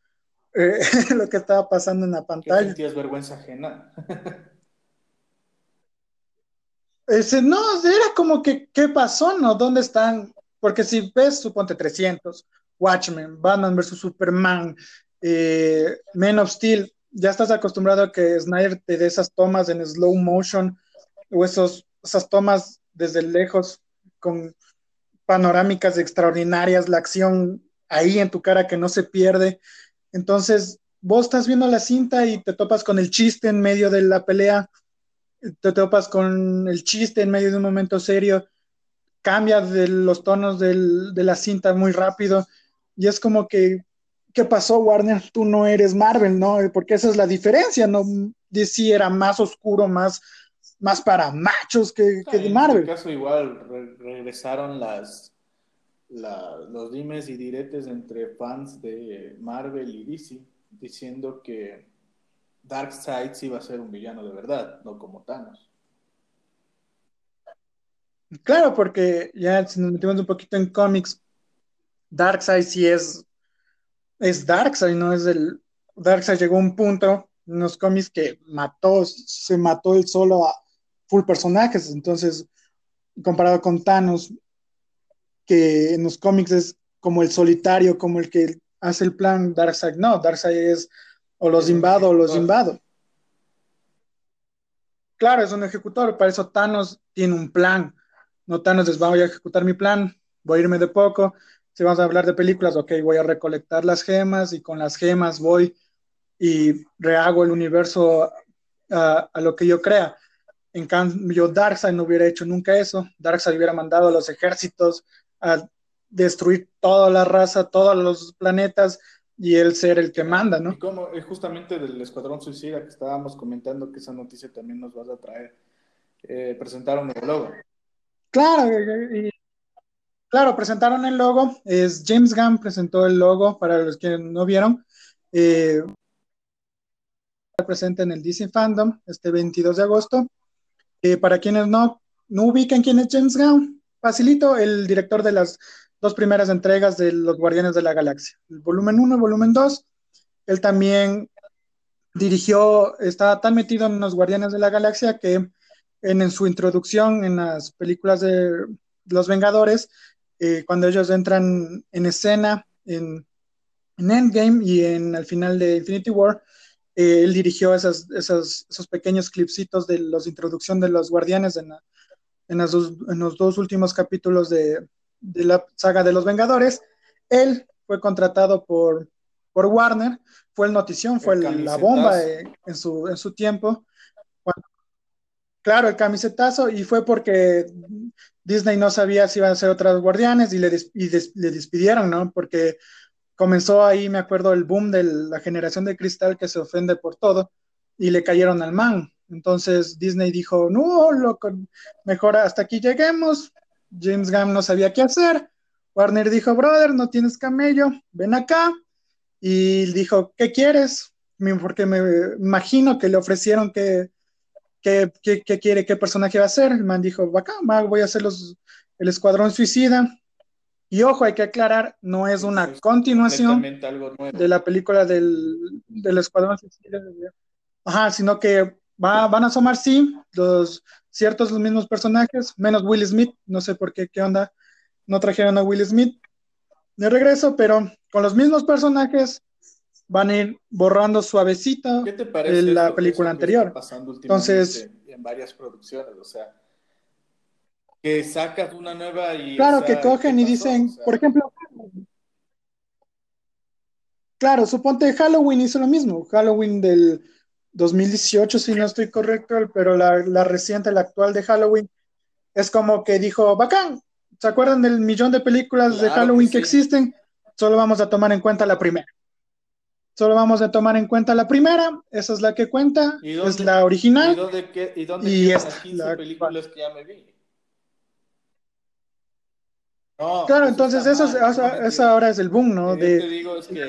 eh, lo que estaba pasando en la pantalla. ¿Sentías vergüenza ajena? Ese, no, era como que, ¿qué pasó, no? ¿Dónde están? Porque si ves, suponte 300, Watchmen, Batman vs. Superman, eh, Men of Steel, ya estás acostumbrado a que Snyder te dé esas tomas en slow motion o esos, esas tomas desde lejos con panorámicas extraordinarias, la acción ahí en tu cara que no se pierde. Entonces, vos estás viendo la cinta y te topas con el chiste en medio de la pelea, te topas con el chiste en medio de un momento serio, cambia de los tonos del, de la cinta muy rápido y es como que, ¿qué pasó Warner? Tú no eres Marvel, ¿no? Porque esa es la diferencia, ¿no? DC era más oscuro, más, más para machos que, que de Marvel. En este caso igual re regresaron las, la, los dimes y diretes entre fans de Marvel y DC, diciendo que Darkseid sí iba a ser un villano de verdad, no como Thanos. Claro, porque ya si nos metimos un poquito en cómics, Darkseid sí es, es Darkseid, no es el... Darkseid llegó a un punto en los cómics que mató, se mató él solo a full personajes, entonces comparado con Thanos, que en los cómics es como el solitario, como el que hace el plan Darkseid, no, Darkseid es o los invado o los invado. Claro, es un ejecutor, para eso Thanos tiene un plan. No Thanos les voy a ejecutar mi plan, voy a irme de poco. Si vamos a hablar de películas, ok, voy a recolectar las gemas y con las gemas voy y rehago el universo a, a lo que yo crea. En cambio, Darkseid no hubiera hecho nunca eso. Darkseid hubiera mandado a los ejércitos a destruir toda la raza, todos los planetas, y él ser el que manda, ¿no? Y como es justamente del Escuadrón Suicida que estábamos comentando que esa noticia también nos vas a traer, eh, presentaron el logo. Claro, y, claro, presentaron el logo, es James Gunn presentó el logo, para los que no vieron, eh, presente en el DC Fandom este 22 de agosto. Eh, para quienes no, no ubican quién es James Gunn, facilito, el director de las dos primeras entregas de Los Guardianes de la Galaxia, el volumen 1 y volumen 2. Él también dirigió, estaba tan metido en Los Guardianes de la Galaxia que en, su introducción en las películas de Los Vengadores, eh, cuando ellos entran en escena en, Endgame y en el final de Infinity War, eh, él dirigió esas, esos pequeños clipsitos de la introducción de los guardianes en, en, en los dos últimos capítulos de, de la saga de los Vengadores. Él fue contratado por, por Warner, fue el notición, fue la bomba en, su, en su tiempo. claro, el camisetazo, y fue porque Disney no sabía si iban a ser otras guardianes y le, le despidieron, ¿no? Porque comenzó ahí, me acuerdo, el boom de la generación de cristal que se ofende por todo y le cayeron al man. Entonces Disney dijo, no, loco, mejor hasta aquí lleguemos, James Gunn no sabía qué hacer. Warner dijo, brother, no tienes camello, ven acá. Y dijo, ¿qué quieres? Porque me imagino que le ofrecieron que, que, quiere, qué personaje va a ser. El man dijo, acá, voy a hacer los, el Escuadrón Suicida. Y ojo, hay que aclarar, no es una continuación de la película del, del Escuadrón Suicida. Ajá, sino que va, van a asomar, sí, los ciertos los mismos personajes, menos Will Smith, no sé por qué, qué onda, no trajeron a Will Smith de regreso, pero con los mismos personajes van a ir borrando suavecito ¿Qué te parece la película anterior. Entonces, en varias producciones, o sea, que sacas una nueva y... Claro, que cogen y dicen, por ejemplo, claro, suponte Halloween hizo lo mismo, Halloween del 2018, si no estoy correcto, pero la, reciente, la actual de Halloween, es como que dijo, bacán, ¿se acuerdan del millón de películas de Halloween que, existen? Solo vamos a tomar en cuenta la primera. Solo vamos a tomar en cuenta la primera, esa es la que cuenta, es la original. ¿Y dónde, qué, y dónde las 15 películas que ya me vi? claro, entonces eso, es, ahora es el boom, ¿no? de, te digo es que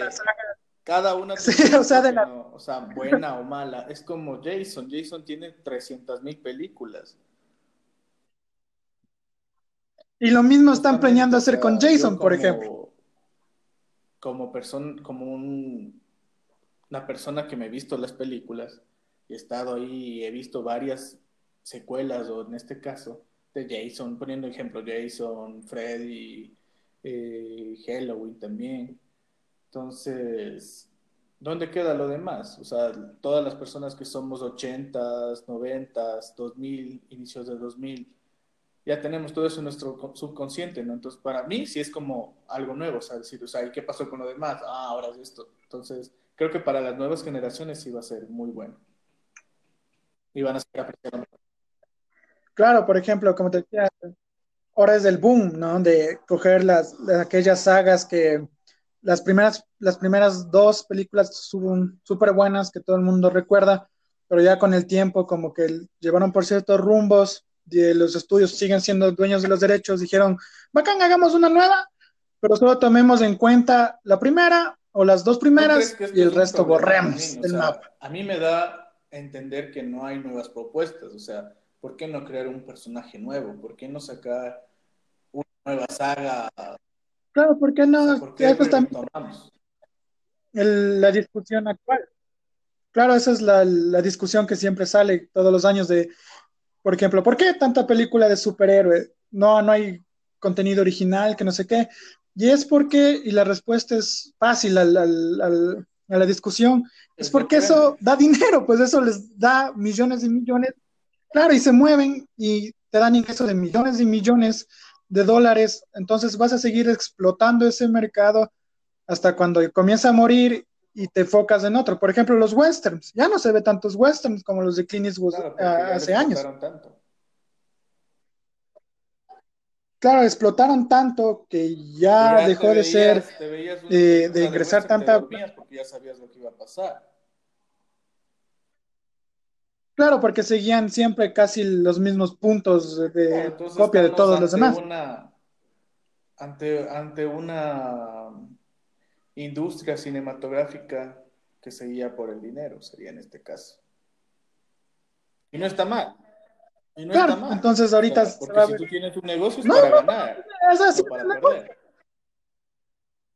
cada una o, sea, de la... o sea, buena o mala. Es como Jason. Jason tiene 300 mil películas. Y lo mismo están planeando hacer con Jason, por ejemplo. Como persona, como un, una persona que me he visto las películas y he estado ahí y he visto varias secuelas, o en este caso, de Jason, poniendo ejemplo, Jason, Freddy, eh, Halloween también. Entonces, ¿dónde queda lo demás? O sea, todas las personas que somos 80s, 90s, 2000, inicios de 2000, ya tenemos todo eso en nuestro subconsciente, ¿no? Entonces, para mí sí es como algo nuevo, o sea, decir, o sea, ¿y qué pasó con lo demás? Ah, ahora es esto. Entonces, creo que para las nuevas generaciones sí va a ser muy bueno. Y van a ser apreciados. Claro, por ejemplo, como te decía, ahora es el boom, ¿no? De coger las, aquellas sagas que las primeras, las primeras dos películas súper buenas que todo el mundo recuerda, pero ya con el tiempo como que llevaron por ciertos rumbos los estudios siguen siendo dueños de los derechos, dijeron, bacán, hagamos una nueva, pero solo tomemos en cuenta la primera o las dos primeras y el resto borremos del mapa. A mí me da entender que no hay nuevas propuestas, o sea, ¿por qué no crear un personaje nuevo? ¿Por qué no sacar una nueva saga? Claro, ¿por qué no? O la discusión actual. Claro, esa es la, la discusión que siempre sale todos los años de por ejemplo, ¿por qué tanta película de superhéroe? No, no hay contenido original, que no sé qué. Y es porque, y la respuesta es fácil a la discusión, es porque eso da dinero, pues eso les da millones y millones. Claro, y se mueven y te dan ingresos de millones y millones de dólares. Entonces vas a seguir explotando ese mercado hasta cuando comienza a morir y te focas en otro. Por ejemplo, los westerns. Ya no se ve tantos westerns como los de Clint Eastwood hace años. Claro, explotaron tanto que ya, dejó de ser, eh, de ingresar tanta... Porque ya sabías lo que iba a pasar. Claro, porque seguían siempre casi los mismos puntos de copia de todos los demás. ante, ante una industria cinematográfica que seguía por el dinero, sería en este caso. Y no está mal. Y no está mal. Entonces ahorita... porque si tú tienes un negocio es para ganar, es para perder.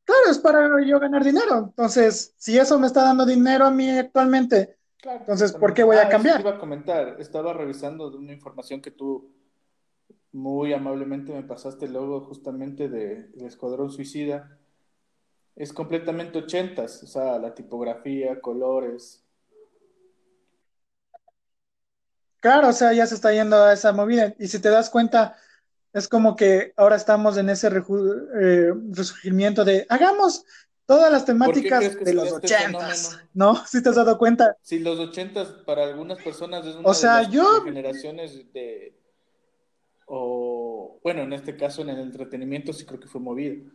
Claro, es para yo ganar dinero. Entonces, si eso me está dando dinero a mí actualmente, entonces, ¿por qué voy a ah, cambiar? iba a comentar, estaba revisando una información que tú muy amablemente me pasaste luego justamente de, de Escuadrón Suicida, es completamente ochentas, o sea, la tipografía, colores. Claro, o sea, ya se está yendo a esa movida. Y si te das cuenta, es como que ahora estamos en ese eh, resurgimiento de hagamos todas las temáticas de los este ochentas, ¿no? Si te has dado cuenta. Sí, los ochentas para algunas personas es una o sea, de las yo... generaciones de o bueno, en este caso en el entretenimiento sí creo que fue movido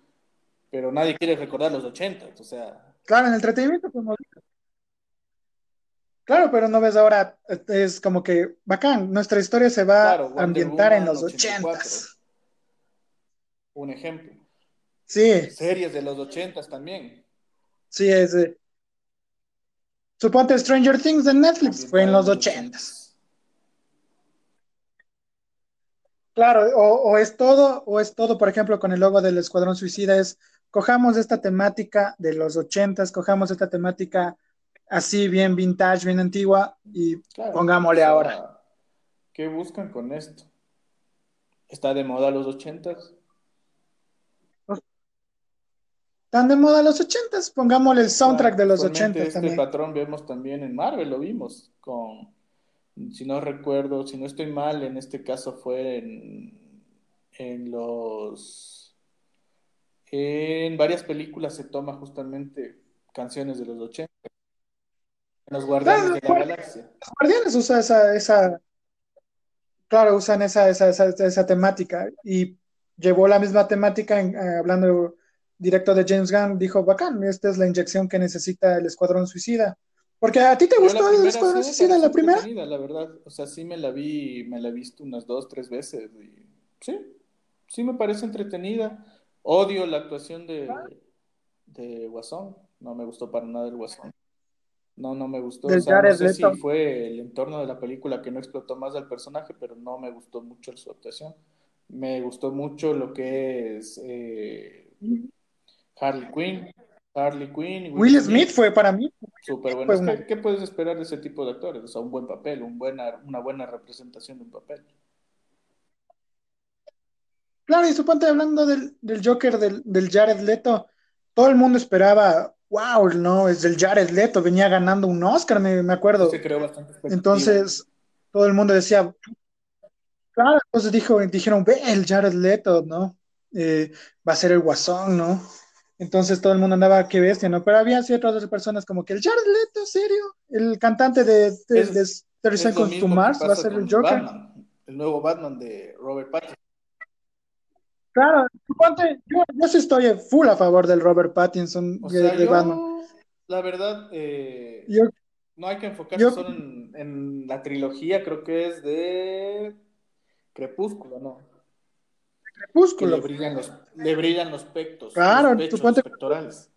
pero nadie quiere recordar los 80, o sea. Claro, en el entretenimiento, pues Claro, pero no ves ahora, es como que bacán, nuestra historia se va a ambientar en los 80. Un ejemplo. Sí. Series de los 80 también. Sí, es. Suponte Stranger Things de Netflix fue en los 80. Claro, o, o, es todo, o es todo, por ejemplo, con el logo del Escuadrón Suicida, es cojamos esta temática de los ochentas, cojamos esta temática así bien vintage, bien antigua y pongámosle ahora. ¿Qué buscan con esto? ¿Está de moda los ochentas? Están de moda los ochentas, pongámosle el soundtrack de los ochentas este patrón vemos también en Marvel, lo vimos con, si no recuerdo, si no estoy mal, en este caso fue en, en los en varias películas se toma justamente canciones de los 80. En los Guardianes de la Galaxia. Los Guardianes usan esa, esa, claro, usan esa, esa, esa, temática y llevó la misma temática en, eh, hablando directo de James Gunn, dijo, bacán, esta es la inyección que necesita el Escuadrón Suicida. Porque a ti te gustó el Escuadrón Suicida la primera. La verdad, o sea, sí me la vi, me la he visto unas dos, tres veces y sí, sí me parece entretenida. Odio la actuación de, de Guasón. No me gustó para nada el Guasón. No, no me gustó. O sea, no sé si fue el entorno de la película que no explotó más al personaje, pero no me gustó mucho su actuación. Me gustó mucho lo que es eh, Harley Quinn. Harley Quinn. Will, Smith, fue para mí. Súper bueno. ¿Qué, puedes esperar de ese tipo de actores? O sea, un buen papel, un buena, una buena representación de un papel. Claro, y suponte hablando del, Joker, del, del, Jared Leto, todo el mundo esperaba, wow, no, es del Jared Leto, venía ganando un Oscar, me, me acuerdo. Se creó bastante Entonces, todo el mundo decía, claro, entonces dijo, dijeron, ve, el Jared Leto, ¿no? Eh, va a ser el guasón, ¿no? Entonces todo el mundo andaba, qué bestia, ¿no? Pero había ciertas personas como que el Jared Leto, ¿serio? El cantante de, de, de to Mars va a ser el Joker. el nuevo Batman de Robert Pattinson. Claro, yo, yo sí estoy full a favor del Robert Pattinson de, Batman. La verdad, eh, no hay que enfocarse solo en, la trilogía, creo que es de Crepúsculo, ¿no? Crepúsculo. le brillan los, le brillan los pectos, claro, los pechos pectorales.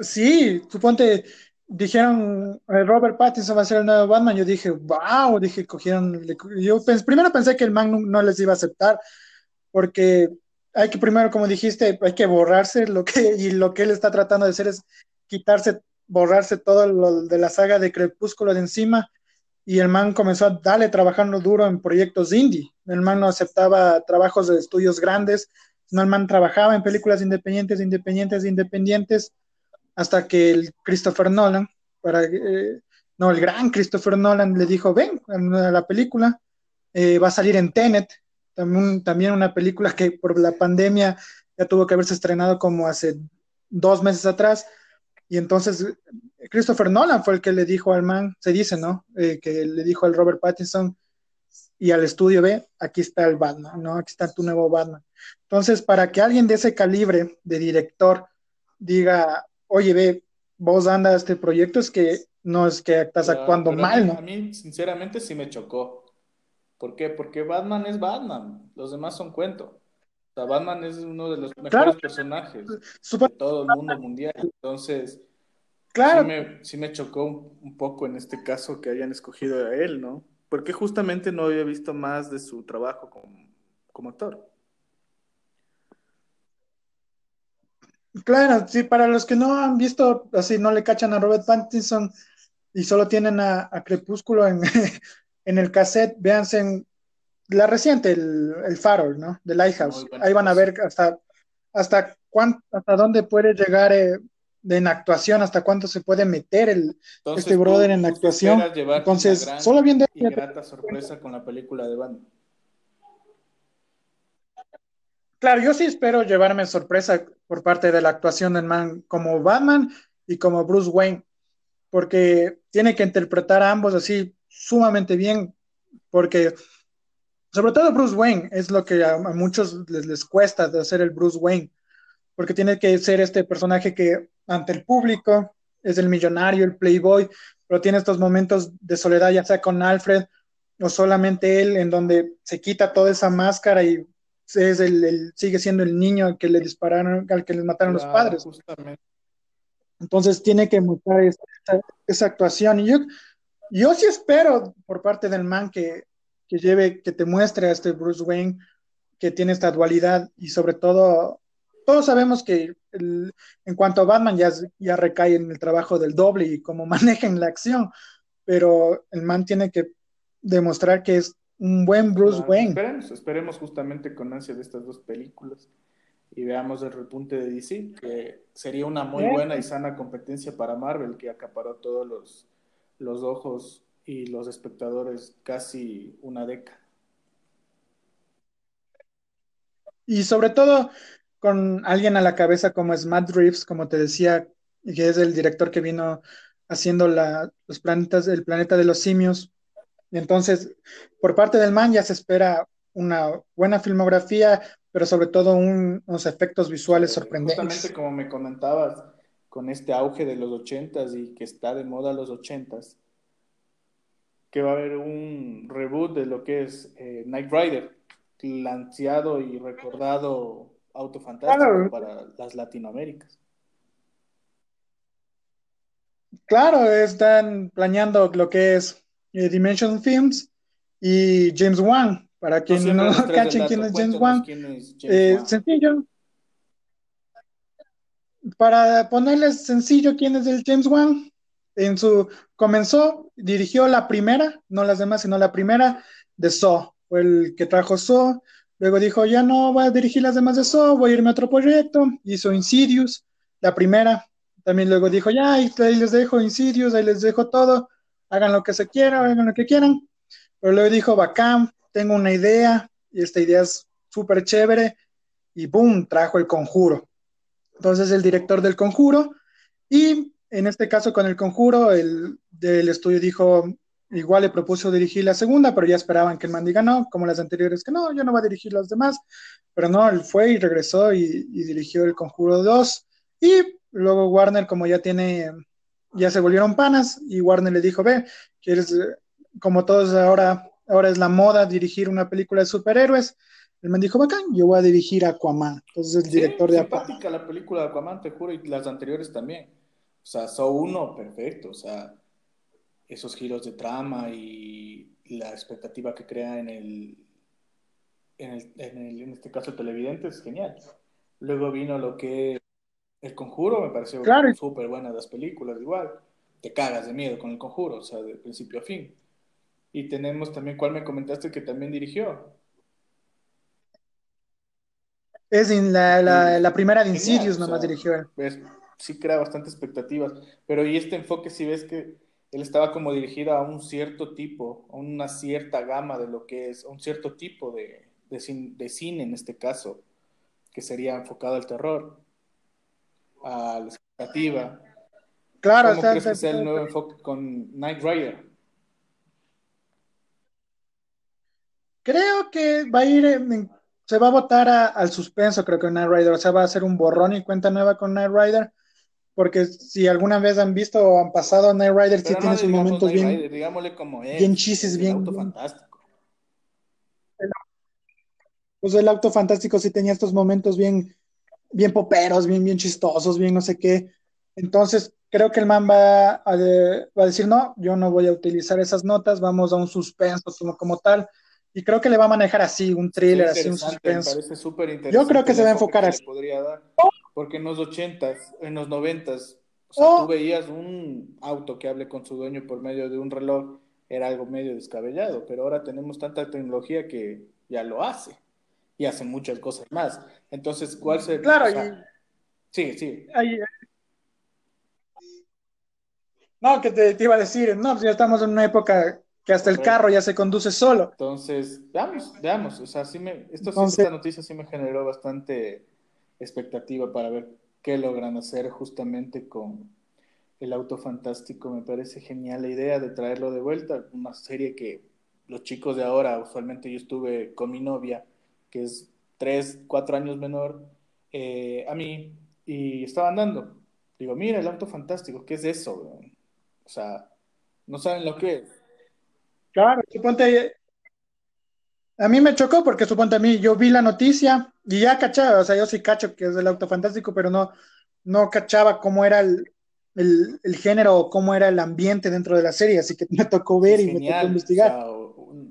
Sí, suponte, dijeron eh, Robert Pattinson va a ser el nuevo Batman, yo dije, wow, dije, cogieron, yo primero pensé que el man no, les iba a aceptar, porque hay que primero, como dijiste, hay que borrarse lo que, y lo que él está tratando de hacer es quitarse, borrarse todo lo de la saga de Crepúsculo de encima, y el man comenzó a darle trabajando duro en proyectos indie, el man no aceptaba trabajos de estudios grandes, no, el man trabajaba en películas independientes, independientes, independientes, hasta que el Christopher Nolan, para, eh, no, el gran Christopher Nolan le dijo, ven a la película, eh, va a salir en Tenet, también, también una película que por la pandemia ya tuvo que haberse estrenado como hace dos meses atrás, y entonces Christopher Nolan fue el que le dijo al man, se dice, ¿no? Eh, que le dijo al Robert Pattinson y al estudio, ve, aquí está el Batman, ¿no? Aquí está tu nuevo Batman. Entonces, para que alguien de ese calibre de director diga, oye, ve, vos andas este proyecto, es que no es que estás actuando mal, ¿no? A mí, sinceramente, sí me chocó. ¿Por qué? Porque Batman es Batman, los demás son cuento. O sea, Batman es uno de los mejores personajes de todo el mundo mundial. Entonces, claro. sí, me, sí me chocó un, poco en este caso que hayan escogido a él, ¿no? Porque justamente no había visto más de su trabajo como, como actor. Claro, sí, para los que no han visto, así no le cachan a Robert Pattinson y solo tienen a, Crepúsculo en, en, el cassette, véanse en la reciente, el, el Farol, ¿no? The Lighthouse. Ahí van a ver hasta, hasta, cuánto, hasta dónde puede llegar eh, en actuación, hasta cuánto se puede meter el, este brother en actuación. Entonces, solo viendo... Y grata sorpresa con la película de Batman. Claro, yo sí espero llevarme sorpresa por parte de la actuación del man como Batman y como Bruce Wayne, porque tiene que interpretar a ambos así sumamente bien, porque sobre todo Bruce Wayne es lo que a, muchos les, les, cuesta de hacer el Bruce Wayne, porque tiene que ser este personaje que ante el público es el millonario, el playboy, pero tiene estos momentos de soledad, ya sea con Alfred o solamente él, en donde se quita toda esa máscara y es el, sigue siendo el niño al que le dispararon, al que les mataron los padres. Entonces tiene que mostrar esa, actuación. Y yo, yo sí espero por parte del man que, que lleve, que te muestre a este Bruce Wayne que tiene esta dualidad y sobre todo, todos sabemos que en cuanto a Batman ya, ya recae en el trabajo del doble y cómo maneja en la acción, pero el man tiene que demostrar que es un buen Bruce Wayne. Esperemos, esperemos justamente con ansia de estas dos películas y veamos el repunte de DC, que sería una muy buena y sana competencia para Marvel, que acaparó todos los, los ojos y los espectadores casi una década. Y sobre todo con alguien a la cabeza como es Matt Reeves, como te decía, que es el director que vino haciendo la, los planetas, el planeta de los simios, entonces, por parte del man ya se espera una buena filmografía, pero sobre todo unos efectos visuales sorprendentes. Justamente como me comentabas, con este auge de los ochentas y que está de moda los ochentas, que va a haber un reboot de lo que es eh, Night Rider, lanzado y recordado auto fantástico para las Latinoaméricas. Claro, están planeando lo que es eh, Dimension Films y James Wan. Para quien no, cachen quién es James Wan, eh, sencillo. Para ponerles sencillo quién es el James Wan, en su comenzó, dirigió la primera, no las demás, sino la primera de Saw, fue el que trajo Saw, luego dijo, ya no voy a dirigir las demás de Saw, voy a irme a otro proyecto, hizo Insidious, la primera, también luego dijo, ya, ahí les dejo Insidious, ahí les dejo todo, hagan lo que se quieran, hagan lo que quieran, pero luego dijo, bacán, tengo una idea, y esta idea es súper chévere, y boom, trajo el conjuro. Entonces el director del conjuro, y en este caso con el conjuro, el del estudio dijo, igual le propuso dirigir la segunda, pero ya esperaban que el man diga no, como las anteriores, que no, yo no voy a dirigir las demás, pero no, él fue y regresó y, y dirigió el conjuro 2, y luego Warner, como ya tiene, ya se volvieron panas, y Warner le dijo, ve, quieres, como todos ahora, ahora es la moda dirigir una película de superhéroes, el man dijo, bacán, yo voy a dirigir Aquaman. Entonces el director de Aquaman. la película de Aquaman, te juro, y las anteriores también. O sea, son uno, perfecto. O sea, esos giros de trama y la expectativa que crea en el, en, el, en, el, en este caso el televidente es genial. Luego vino lo que El Conjuro, me pareció súper buena las películas, igual. Te cagas de miedo con El Conjuro, o sea, de principio a fin. Y tenemos también, ¿cuál me comentaste que también dirigió? Es en la, la, la primera de Insidious, nomás dirigió sí crea bastante expectativas, pero y este enfoque si ves que él estaba como dirigido a un cierto tipo, a una cierta gama de lo que es, a un cierto tipo de, de, cine, en este caso, que sería enfocado al terror, a la expectativa. Claro, ¿Cómo crees que sea el nuevo enfoque con Night Rider? Creo que va a ir en, se va a votar al suspenso, creo que Night Rider, o sea, va a ser un borrón y cuenta nueva con Night Rider, porque si alguna vez han visto o han pasado Night Rider, sí tiene sus momentos bien, como bien chisis, bien, auto fantástico. Pues el auto fantástico sí tenía estos momentos bien, bien poperos, bien, bien chistosos, bien no sé qué. Entonces, creo que el man va a, va a decir, no, yo no voy a utilizar esas notas, vamos a un suspenso como, como tal y creo que le va a manejar así, un thriller, así, un suspense. Me parece súper interesante. Yo creo que se va a enfocar así. Podría dar, porque en los ochentas, en los noventas, o sea, tú oh. veías un auto que hable con su dueño por medio de un reloj, era algo medio descabellado, pero ahora tenemos tanta tecnología que ya lo hace y hace muchas cosas más. Entonces, ¿cuál se... Claro, sí, sí. No, que te, te, iba a decir, no, pues ya estamos en una época que hasta el carro ya se conduce solo. Entonces, veamos, veamos, o sea, sí me, esto, esta noticia sí me generó bastante expectativa para ver qué logran hacer justamente con el auto fantástico. Me parece genial la idea de traerlo de vuelta, una serie que los chicos de ahora, usualmente yo estuve con mi novia, que es tres, cuatro años menor eh, a mí, y estaba andando. Digo, mira, el auto fantástico, ¿qué es eso? O sea, no saben lo que es Claro, suponte, a mí me chocó porque suponte a mí, yo vi la noticia y ya cachaba, o sea, yo sí cacho que es el auto fantástico, pero no, no cachaba cómo era el, género o cómo era el ambiente dentro de la serie, así que me tocó ver y me tocó investigar.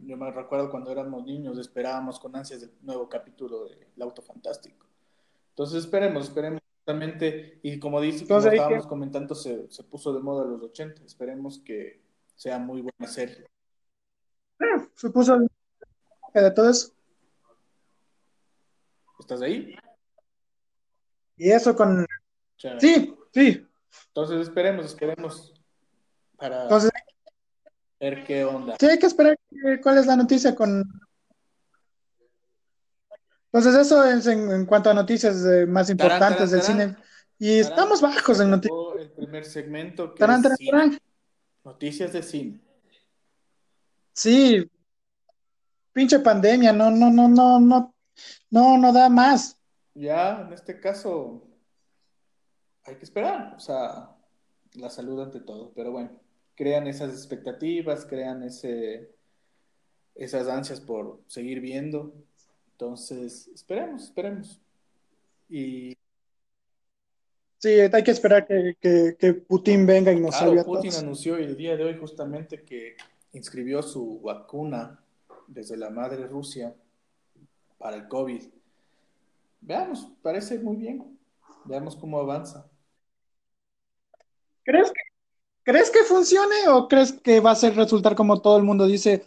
yo me recuerdo cuando éramos niños, esperábamos con ansias el nuevo capítulo del Auto Fantástico. Entonces esperemos, esperemos justamente, y como dice, como estábamos comentando, se, se puso de moda en los 80, esperemos que sea muy buena serie se puso de todo eso. ¿Estás ahí? Y eso con... Sí, sí. Entonces esperemos, esperemos para Entonces, ver qué onda. Sí, hay que esperar cuál es la noticia con... Entonces eso es en, cuanto a noticias eh, más importantes del cine. Y estamos bajos en noticias. El primer segmento que es Noticias de cine. Sí, pinche pandemia, no, no, no, no, no, no, no da más. Ya, en este caso, hay que esperar, o sea, la salud ante todo, pero bueno, crean esas expectativas, crean ese, esas ansias por seguir viendo, entonces, esperemos, esperemos. Y Sí, hay que esperar que, que, Putin venga y nos a Putin anunció el día de hoy justamente que inscribió su vacuna desde la madre Rusia para el COVID. Veamos, parece muy bien. Veamos cómo avanza. ¿Crees que, ¿crees que funcione o crees que va a ser resultar como todo el mundo dice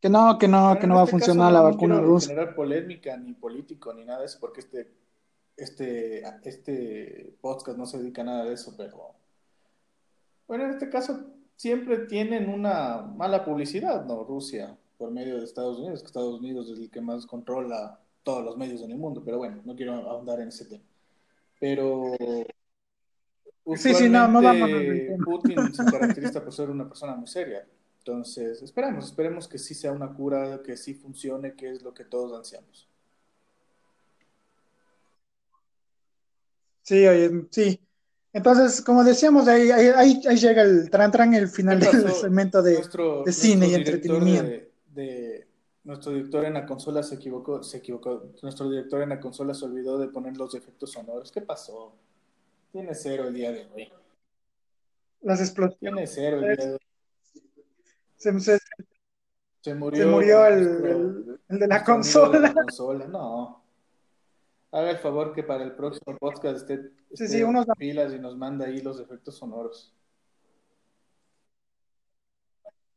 que no, que no, que no va a este funcionar la vacuna rusa? No generar polémica ni político ni nada de eso porque este, este, este podcast no se dedica a nada de eso, pero bueno, en este caso siempre tienen una mala publicidad, ¿no? Rusia, por medio de Estados Unidos, que Estados Unidos es el que más controla todos los medios en el mundo, pero bueno, no quiero ahondar en ese tema. Pero sí, sí, no, no vamos Putin se caracteriza por ser una persona muy seria. Entonces, esperemos, esperemos que sí sea una cura, que sí funcione, que es lo que todos ansiamos. Sí, oye, sí. Entonces, como decíamos, ahí, ahí, ahí llega el tran tran el final del segmento de, de cine y entretenimiento. De, nuestro director en la consola se equivocó, se equivocó. Nuestro director en la consola se olvidó de poner los efectos sonoros. ¿Qué pasó? Tiene cero el día de hoy. Las explosiones. Tiene cero el día de hoy. Se, se, murió, se murió el, el, de la consola. De la consola. No haga el favor que para el próximo podcast esté, esté unos... pilas y nos manda ahí los efectos sonoros.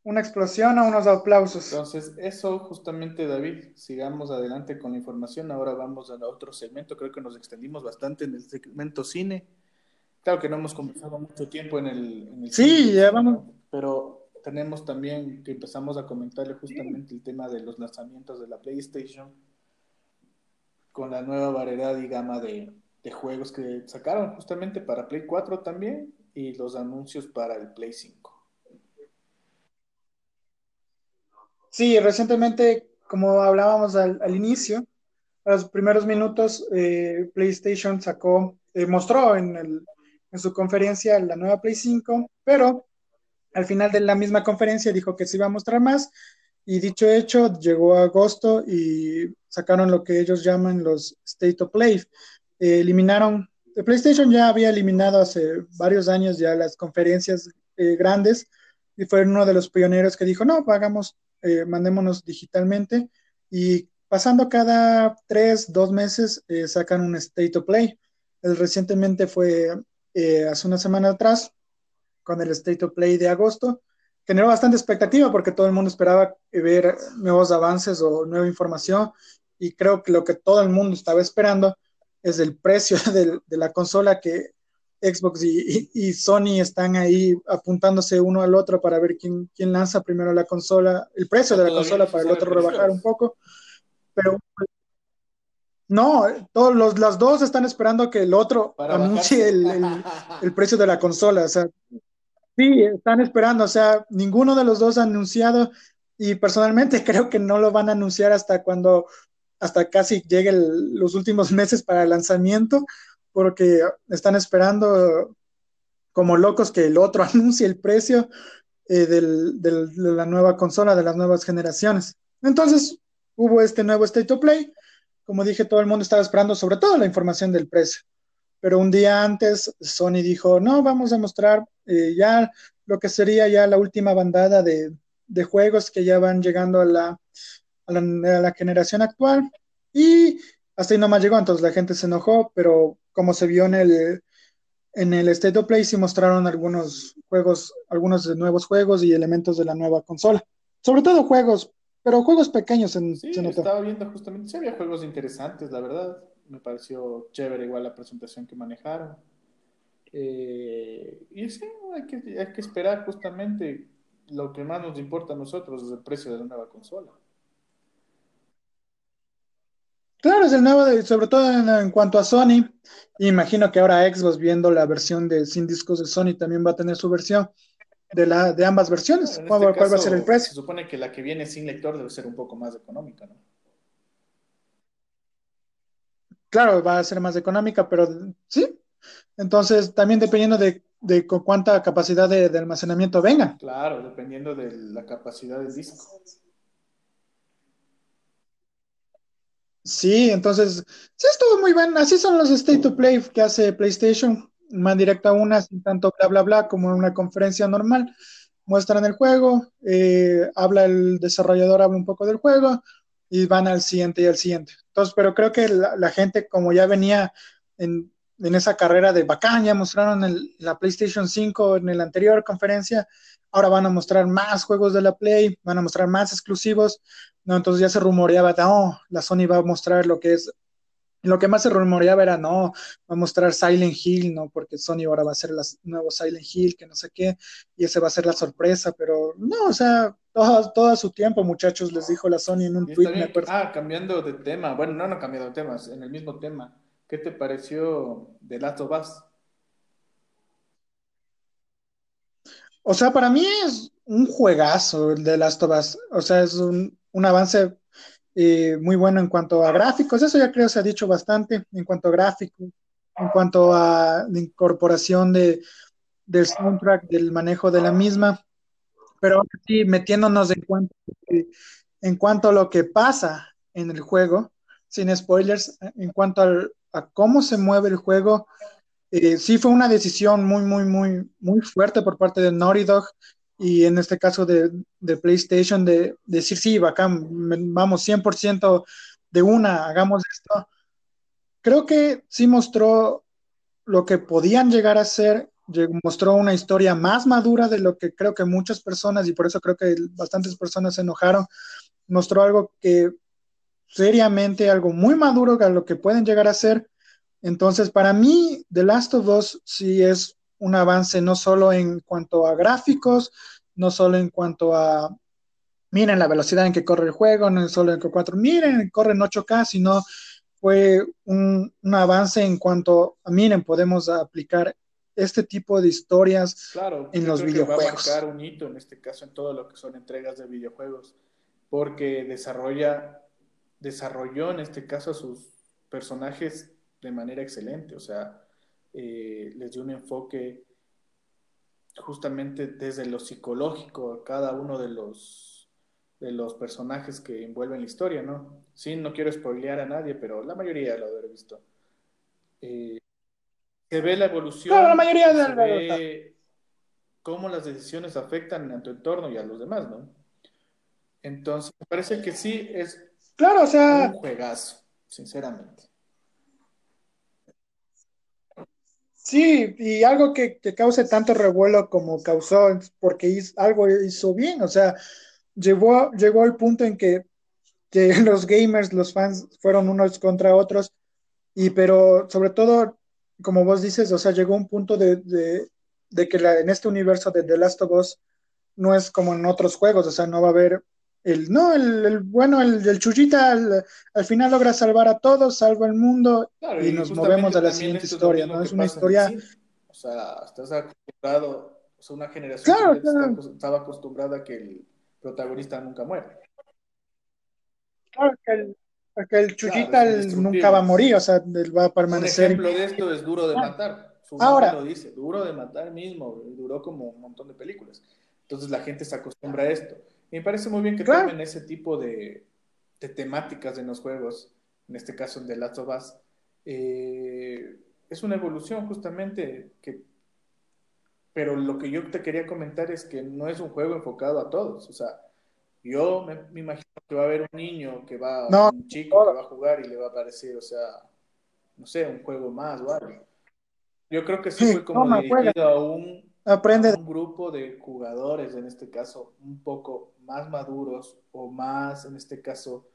Una explosión o unos aplausos. Entonces, eso justamente, David, sigamos adelante con la información. Ahora vamos a otro segmento. Creo que nos extendimos bastante en el segmento cine. Claro que no hemos conversado mucho tiempo en el, sí, ya vamos. Pero tenemos también que empezamos a comentarle justamente el tema de los lanzamientos de la PlayStation con la nueva variedad y gama de, juegos que sacaron justamente para Play 4 también y los anuncios para el Play 5. Sí, recientemente, como hablábamos al, inicio, a los primeros minutos, eh, PlayStation sacó, eh, mostró en, en su conferencia la nueva Play 5, pero al final de la misma conferencia dijo que se iba a mostrar más y dicho hecho, llegó agosto y sacaron lo que ellos llaman los State of Play. Eh, eliminaron, PlayStation ya había eliminado hace varios años ya las conferencias eh, grandes y fue uno de los pioneros que dijo, no, hagamos, eh, mandémonos digitalmente y pasando cada tres, dos meses sacan un State of Play. El recientemente fue hace una semana atrás con el State of Play de agosto generó bastante expectativa porque todo el mundo esperaba ver nuevos avances o nueva información y creo que lo que todo el mundo estaba esperando es el precio de, la consola que Xbox y, Sony están ahí apuntándose uno al otro para ver quién, quién lanza primero la consola, el precio de la consola para el otro rebajar un poco. Pero no, todos los, las dos están esperando que el otro anuncie el, el, precio de la consola. O sea, Sí, están esperando, o sea, ninguno de los dos ha anunciado y personalmente creo que no lo van a anunciar hasta cuando, hasta casi lleguen los últimos meses para el lanzamiento, porque están esperando como locos que el otro anuncie el precio eh, de la nueva consola, de las nuevas generaciones. Entonces, hubo este nuevo State of Play. Como dije, todo el mundo estaba esperando sobre todo la información del precio pero un día antes Sony dijo, no, vamos a mostrar eh, ya lo que sería ya la última bandada de, juegos que ya van llegando a la, a la, generación actual. Y hasta ahí nomás llegó, entonces la gente se enojó, pero como se vio en el, en el State of Play, sí mostraron algunos juegos, algunos nuevos juegos y elementos de la nueva consola. Sobre todo juegos, pero juegos pequeños en, sí, estaba viendo justamente, sí había juegos interesantes, la verdad me pareció chévere igual la presentación que manejaron. Eh, y sí, hay que, hay que esperar justamente lo que más nos importa a nosotros es el precio de la nueva consola. Claro, es el nuevo, sobre todo en, cuanto a Sony. Imagino que ahora Xbox, viendo la versión de sin discos de Sony, también va a tener su versión de, la, de ambas versiones. ¿Cuál, este va a ser el precio? Se supone que la que viene sin lector debe ser un poco más económica, ¿no? claro, va a ser más económica, pero sí. Entonces, también dependiendo de, de cuánta capacidad de, almacenamiento venga. Claro, dependiendo de la capacidad del disco. Sí, entonces, sí estuvo muy bien. Así son los State to Play que hace PlayStation. Más directo a una, sin tanto bla, bla, bla, como en una conferencia normal. muestran el juego, eh, habla el desarrollador, habla un poco del juego y van al siguiente y al siguiente. Entonces, pero creo que la, gente, como ya venía en, esa carrera de bacán, ya mostraron el, la PlayStation 5 en la anterior conferencia, ahora van a mostrar más juegos de la Play, van a mostrar más exclusivos, ¿no? Entonces ya se rumoreaba, oh, la Sony va a mostrar lo que es lo que más se rumoreaba era, no, va a mostrar Silent Hill, ¿no? Porque Sony ahora va a hacer el nuevo Silent Hill, que no sé qué, y ese va a ser la sorpresa, pero no, o sea, todo, todo su tiempo, muchachos, les dijo la Sony en un tweet, me. Ah, cambiando de tema, bueno, no, no cambiando de temas, en el mismo tema, ¿qué te pareció de Last of Us? O sea, para mí es un juegazo el de Last of Us, o sea, es un, un avance eh, muy bueno en cuanto a gráficos, eso ya creo se ha dicho bastante, en cuanto a gráficos, en cuanto a la incorporación de, del soundtrack, del manejo de la misma, pero sí metiéndonos en cuanto, en cuanto a lo que pasa en el juego, sin spoilers, en cuanto a cómo se mueve el juego, eh, sí fue una decisión muy, muy, muy, muy fuerte por parte de Naughty Dog y en este caso de, PlayStation, de, decir, sí, bacán, vamos 100% de una, hagamos esto. Creo que sí mostró lo que podían llegar a ser, mostró una historia más madura de lo que creo que muchas personas, y por eso creo que bastantes personas se enojaron, mostró algo que seriamente, algo muy maduro a lo que pueden llegar a ser. Entonces, para mí, The Last of Us sí es un avance no solo en cuanto a gráficos, no solo en cuanto a, miren la velocidad en que corre el juego, no solo en 4, miren, corre en 8K, sino fue un, avance en cuanto a, miren, podemos aplicar este tipo de historias claro, en los videojuegos. Que va a marcar un hito en este caso en todo lo que son entregas de videojuegos, porque desarrolla, desarrolló en este caso a sus personajes de manera excelente, o sea, eh, les dio un enfoque justamente desde lo psicológico a cada uno de los, de los personajes que envuelven la historia, ¿no? Sí, no quiero spoilear a nadie, pero la mayoría lo habrá visto. Eh, se ve la evolución. la mayoría de se ve cómo las decisiones afectan a tu entorno y a los demás, ¿no? Entonces, me parece que sí es claro, o sea, un juegazo, sinceramente. Sí, y algo que, cause tanto revuelo como causó, porque algo hizo bien, o sea, llegó, llegó al punto en que, los gamers, los fans fueron unos contra otros, y pero sobre todo, como vos dices, o sea, llegó un punto de, que la, en este universo de The Last of Us no es como en otros juegos, o sea, no va a haber el, no, el, bueno, el, el Chullita al, final logra salvar a todos, salva el mundo y, nos movemos a la siguiente historia, ¿no? Es una historia... O sea, estás acostumbrado, o sea, una generación estaba acostumbrada a que el protagonista nunca muere. Claro, que el, que el Chullita nunca va a morir, o sea, él va a permanecer. Un ejemplo de esto es Duro de Matar. Su Ahora, lo dice, Duro de Matar mismo, duró como un montón de películas. Entonces la gente se acostumbra a esto me parece muy bien que tomen ese tipo de, temáticas en los juegos, en este caso en The Last of Us. Eh, es una evolución justamente que... Pero lo que yo te quería comentar es que no es un juego enfocado a todos. O sea, yo me, imagino que va a haber un niño que va, un chico que va a jugar y le va a parecer, o sea, no sé, un juego más o algo. Yo creo que sí, fue como dirigido a un, Aprende. un grupo de jugadores, en este caso, un poco más maduros o más, en este caso,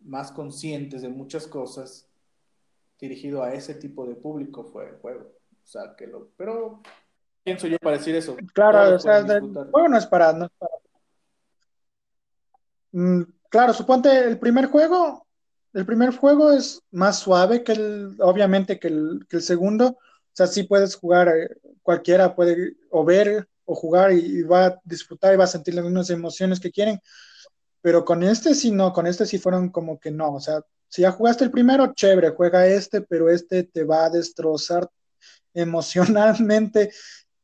más conscientes de muchas cosas, dirigido a ese tipo de público fue el juego. O sea, que lo, pero pienso yo para decir eso. Claro, o sea, el juego no es para, no es para... Mm, claro, suponte el primer juego, el primer juego es más suave que el, obviamente que el, que el segundo. O sea, sí puedes jugar, eh, cualquiera puede o ver o jugar y, va a disfrutar y va a sentir las mismas emociones que quieren. Pero con este sí no, con este sí fueron como que no. O sea, si ya jugaste el primero, chévere, juega este, pero este te va a destrozar emocionalmente,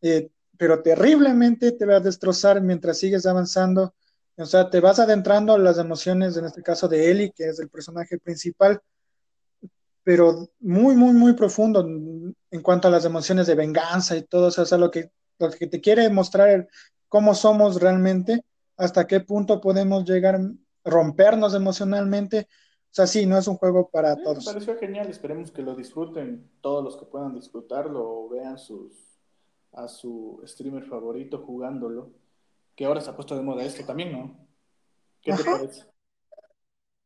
eh, pero terriblemente te va a destrozar mientras sigues avanzando. O sea, te vas adentrando a las emociones, en este caso de Ellie, que es el personaje principal, pero muy, muy, muy profundo en cuanto a las emociones de venganza y todo. O sea, lo que lo que te quiere mostrar cómo somos realmente, hasta qué punto podemos llegar a rompernos emocionalmente. O sea, sí, no es un juego para todos. Me pareció genial, esperemos que lo disfruten todos los que puedan disfrutarlo o vean sus, a su streamer favorito jugándolo, que ahora se ha puesto de moda esto también, ¿no? ¿Qué te parece?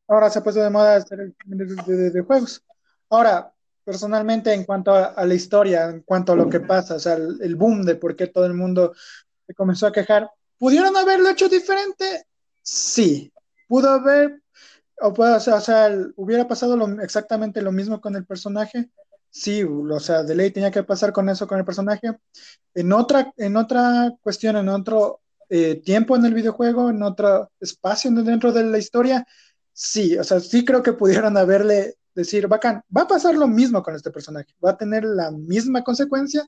Ahora se ha puesto de moda hacer el de, de, juegos. Ahora, personalmente, en cuanto a, la historia, en cuanto a lo que pasa, o sea, el, boom de por qué todo el mundo se comenzó a quejar, ¿pudieron haberlo hecho diferente? Sí. ¿Pudo haber, o, puede, o sea, hubiera pasado exactamente lo mismo con el personaje? Sí, o sea, de ley tenía que pasar con eso con el personaje. En otra, en otra cuestión, en otro eh, tiempo en el videojuego, en otro espacio dentro de la historia, sí, o sea, sí creo que pudieron haberle decir, bacán, va a pasar lo mismo con este personaje, va a tener la misma consecuencia,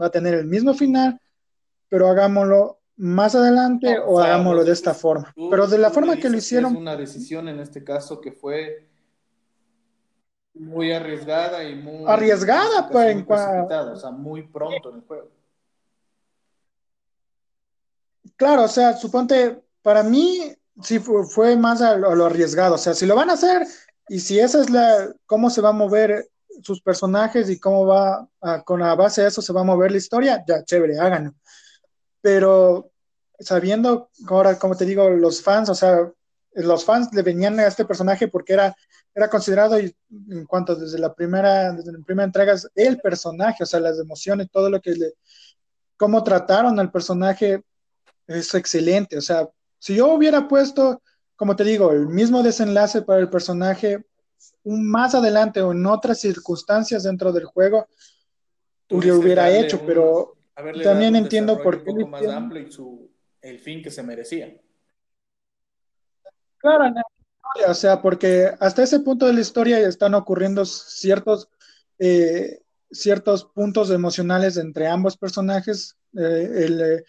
va a tener el mismo final, pero hagámoslo más adelante o, hagámoslo de esta forma. pero de la forma que lo hicieron. una decisión en este caso que fue muy arriesgada y muy. Arriesgada, pues, en o sea, muy pronto en el juego. Claro, o sea, suponte, para mí sí fue, más a lo, arriesgado. O sea, si lo van a hacer y si esa es la, cómo se va a mover sus personajes y cómo va, con la base de eso se va a mover la historia, ya, chévere, háganlo. Pero sabiendo, ahora, como te digo, los fans, o sea, los fans le venían a este personaje porque era, era considerado, y en cuanto desde la primera, desde la primera entrega, el personaje, o sea, las emociones, todo lo que le, cómo trataron al personaje es excelente, o sea, si yo hubiera puesto, como te digo, el mismo desenlace para el personaje un más adelante o en otras circunstancias dentro del juego, lo hubiera hecho, pero también entiendo por qué. Un poco más amplio y su, el fin que se merecía. Claro, o sea, porque hasta ese punto de la historia están ocurriendo ciertos, eh, ciertos puntos emocionales entre ambos personajes. Eh,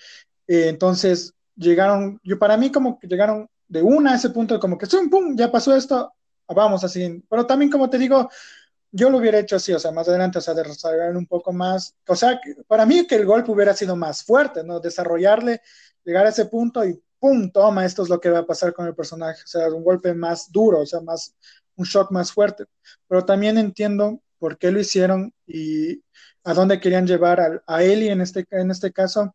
eh, entonces, llegaron, yo para mí como que llegaron de una a ese punto, como que ¡pum! pum, ya pasó esto, vamos así. Pero también, como te digo, yo lo hubiera hecho así, o sea, más adelante, o sea, desarrollar un poco más, o sea, para mí que el golpe hubiera sido más fuerte, ¿no? Desarrollarle, llegar a ese punto y ¡pum! Toma, esto es lo que va a pasar con el personaje, o sea, un golpe más duro, o sea, más, un shock más fuerte. Pero también entiendo por qué lo hicieron y a dónde querían llevar a, a Ellie en este, en este caso,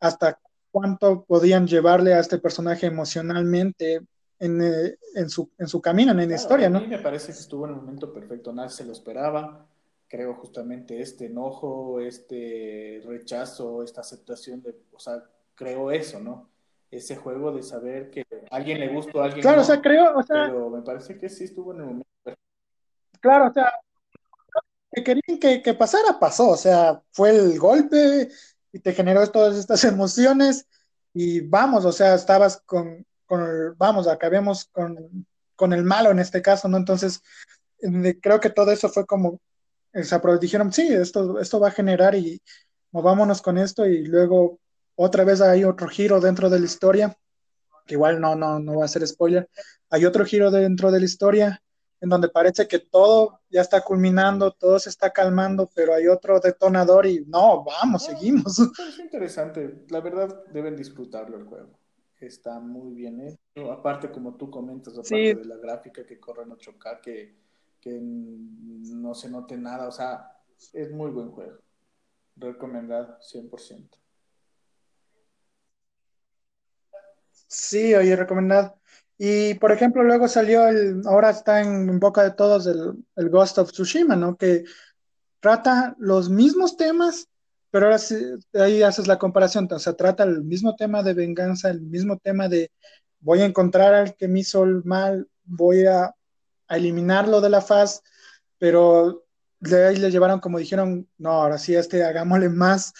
hasta cuánto podían llevarle a este personaje emocionalmente en, eh, en, su, en su camino, en la historia, ¿no? A mí me parece que estuvo en el momento perfecto, nadie se lo esperaba. Creo justamente este enojo, este rechazo, esta aceptación de, o sea, creo eso, ¿no? Ese juego de saber que a alguien le gustó, a alguien Claro, o sea, creo, o sea. Pero me parece que sí estuvo en el momento perfecto. Claro, o sea, que querían que, que pasara, pasó, o sea, fue el golpe, y te generó todas estas emociones y vamos, o sea, estabas con, con vamos, acabemos con, con, el malo en este caso, ¿no? Entonces, creo que todo eso fue como, se dijeron, sí, esto, esto va a generar y movámonos con esto y luego otra vez hay otro giro dentro de la historia, que igual no, no, no va a ser spoiler, hay otro giro dentro de la historia en donde parece que todo ya está culminando, todo se está calmando, pero hay otro detonador y no, vamos, seguimos. Es interesante, la verdad deben disfrutarlo el juego. Está muy bien hecho, aparte como tú comentas, aparte de la gráfica que corre en 8K, que, que no se note nada, o sea, es muy buen juego. Recomendado, 100%. Sí, oye, recomendado. Y por ejemplo, luego salió el, ahora está en, boca de todos el, Ghost of Tsushima, ¿no? Que trata los mismos temas, pero ahora sí, ahí haces la comparación, o sea, trata el mismo tema de venganza, el mismo tema de voy a encontrar al que me hizo el mal, voy a, a eliminarlo de la faz, pero de ahí le llevaron como dijeron, no, ahora sí, este hagámosle más,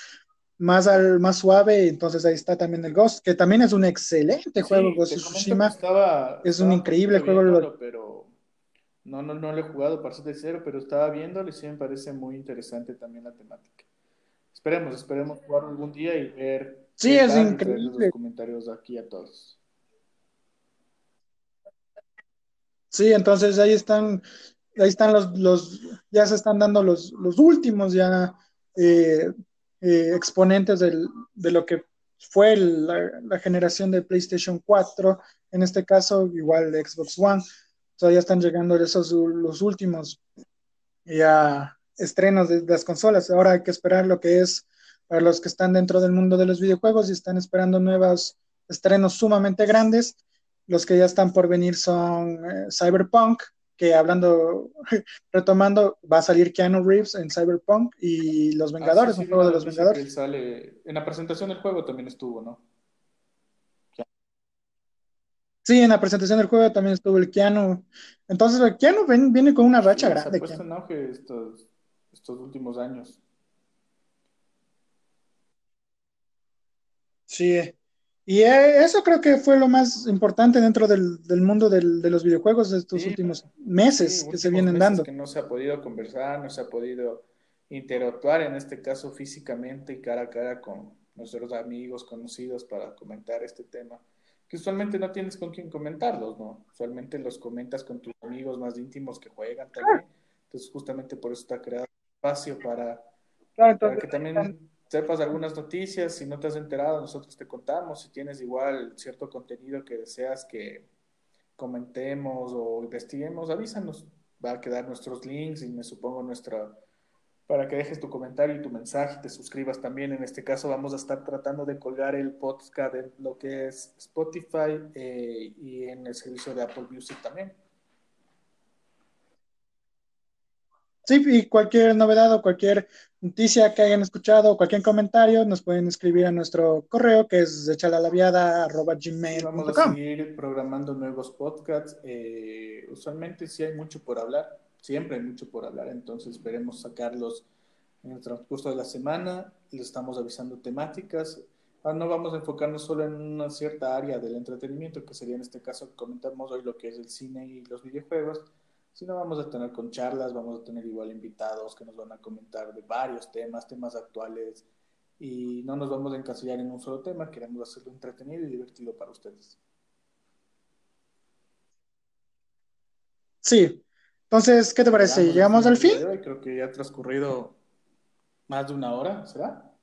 más, al, más suave, entonces ahí está también el Ghost, que también es un excelente juego, Ghost of Tsushima. es un increíble juego. Pero no, no, no lo he jugado para ser de cero, pero estaba viéndolo y sí me parece muy interesante también la temática. Esperemos, esperemos jugarlo algún día y ver. Sí, es increíble. Los comentarios aquí a todos. Sí, entonces ahí están, ahí están los, los ya se están dando los, los últimos ya eh, eh, exponentes del, de lo que fue la, generación de PlayStation 4, en este caso igual de Xbox One. Todavía están llegando esos los últimos ya estrenos de, las consolas. Ahora hay que esperar lo que es para los que están dentro del mundo de los videojuegos y están esperando nuevos estrenos sumamente grandes. Los que ya están por venir son eh, Cyberpunk, que hablando, retomando, va a salir Keanu Reeves en Cyberpunk y Los ah, Vengadores, un juego de los Vengadores. Sale, en la presentación del juego también estuvo, ¿no? Sí, en la presentación del juego también estuvo el Keanu. Entonces, el Keanu viene con una racha grande. Se ha puesto en auge estos, estos últimos años. Sí, y eh, eso creo que fue lo más importante dentro del, mundo de los videojuegos de estos últimos meses que se vienen dando. Que no se ha podido conversar, no se ha podido interactuar, en este caso físicamente y cara a cara con nuestros amigos, conocidos para comentar este tema que usualmente no tienes con quién comentarlos, ¿no? Usualmente los comentas con tus amigos más íntimos que juegan también. Entonces, justamente por eso está creado espacio para, para que también sepas algunas noticias. Si no te has enterado, nosotros te contamos. Si tienes igual cierto contenido que deseas que comentemos o investiguemos, avísanos. Va a quedar nuestros links y me supongo nuestra para que dejes tu comentario y tu mensaje, te suscribas también. En este caso vamos a estar tratando de colgar el podcast en lo que es Spotify eh, y en el servicio de Apple Music también. Sí, y cualquier novedad o cualquier noticia que hayan escuchado, cualquier comentario, nos pueden escribir a nuestro correo que es echalalaviada.gmail.com. Vamos a seguir programando nuevos podcasts. Eh, usualmente sí hay mucho por hablar siempre hay mucho por hablar, entonces veremos sacarlos en el transcurso de la semana, les estamos avisando temáticas. Ah, no vamos a enfocarnos solo en una cierta área del entretenimiento, que sería en este caso comentamos hoy lo que es el cine y los videojuegos, sino vamos a tener con charlas, vamos a tener igual invitados que nos van a comentar de varios temas, temas actuales, y no nos vamos a encasillar en un solo tema, queremos hacerlo entretenido y divertido para ustedes. Sí, entonces, ¿qué te parece? ¿Llegamos al fin? Creo que ya ha transcurrido más de una hora, ¿será?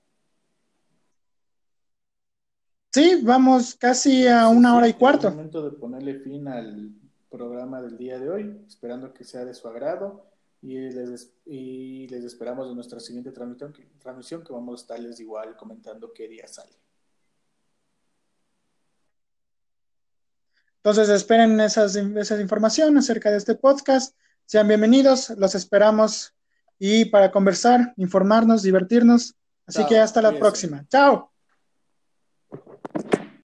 Sí, vamos casi a una hora y cuarto. Es momento de ponerle fin al programa del día de hoy, esperando que sea de su agrado y les, y les esperamos en nuestra siguiente transmisión, transmisión que vamos a estarles igual comentando qué día sale. Entonces esperen esas, esas informaciones acerca de este podcast sean bienvenidos, los esperamos y para conversar, informarnos, divertirnos. Así que hasta la próxima. Chao.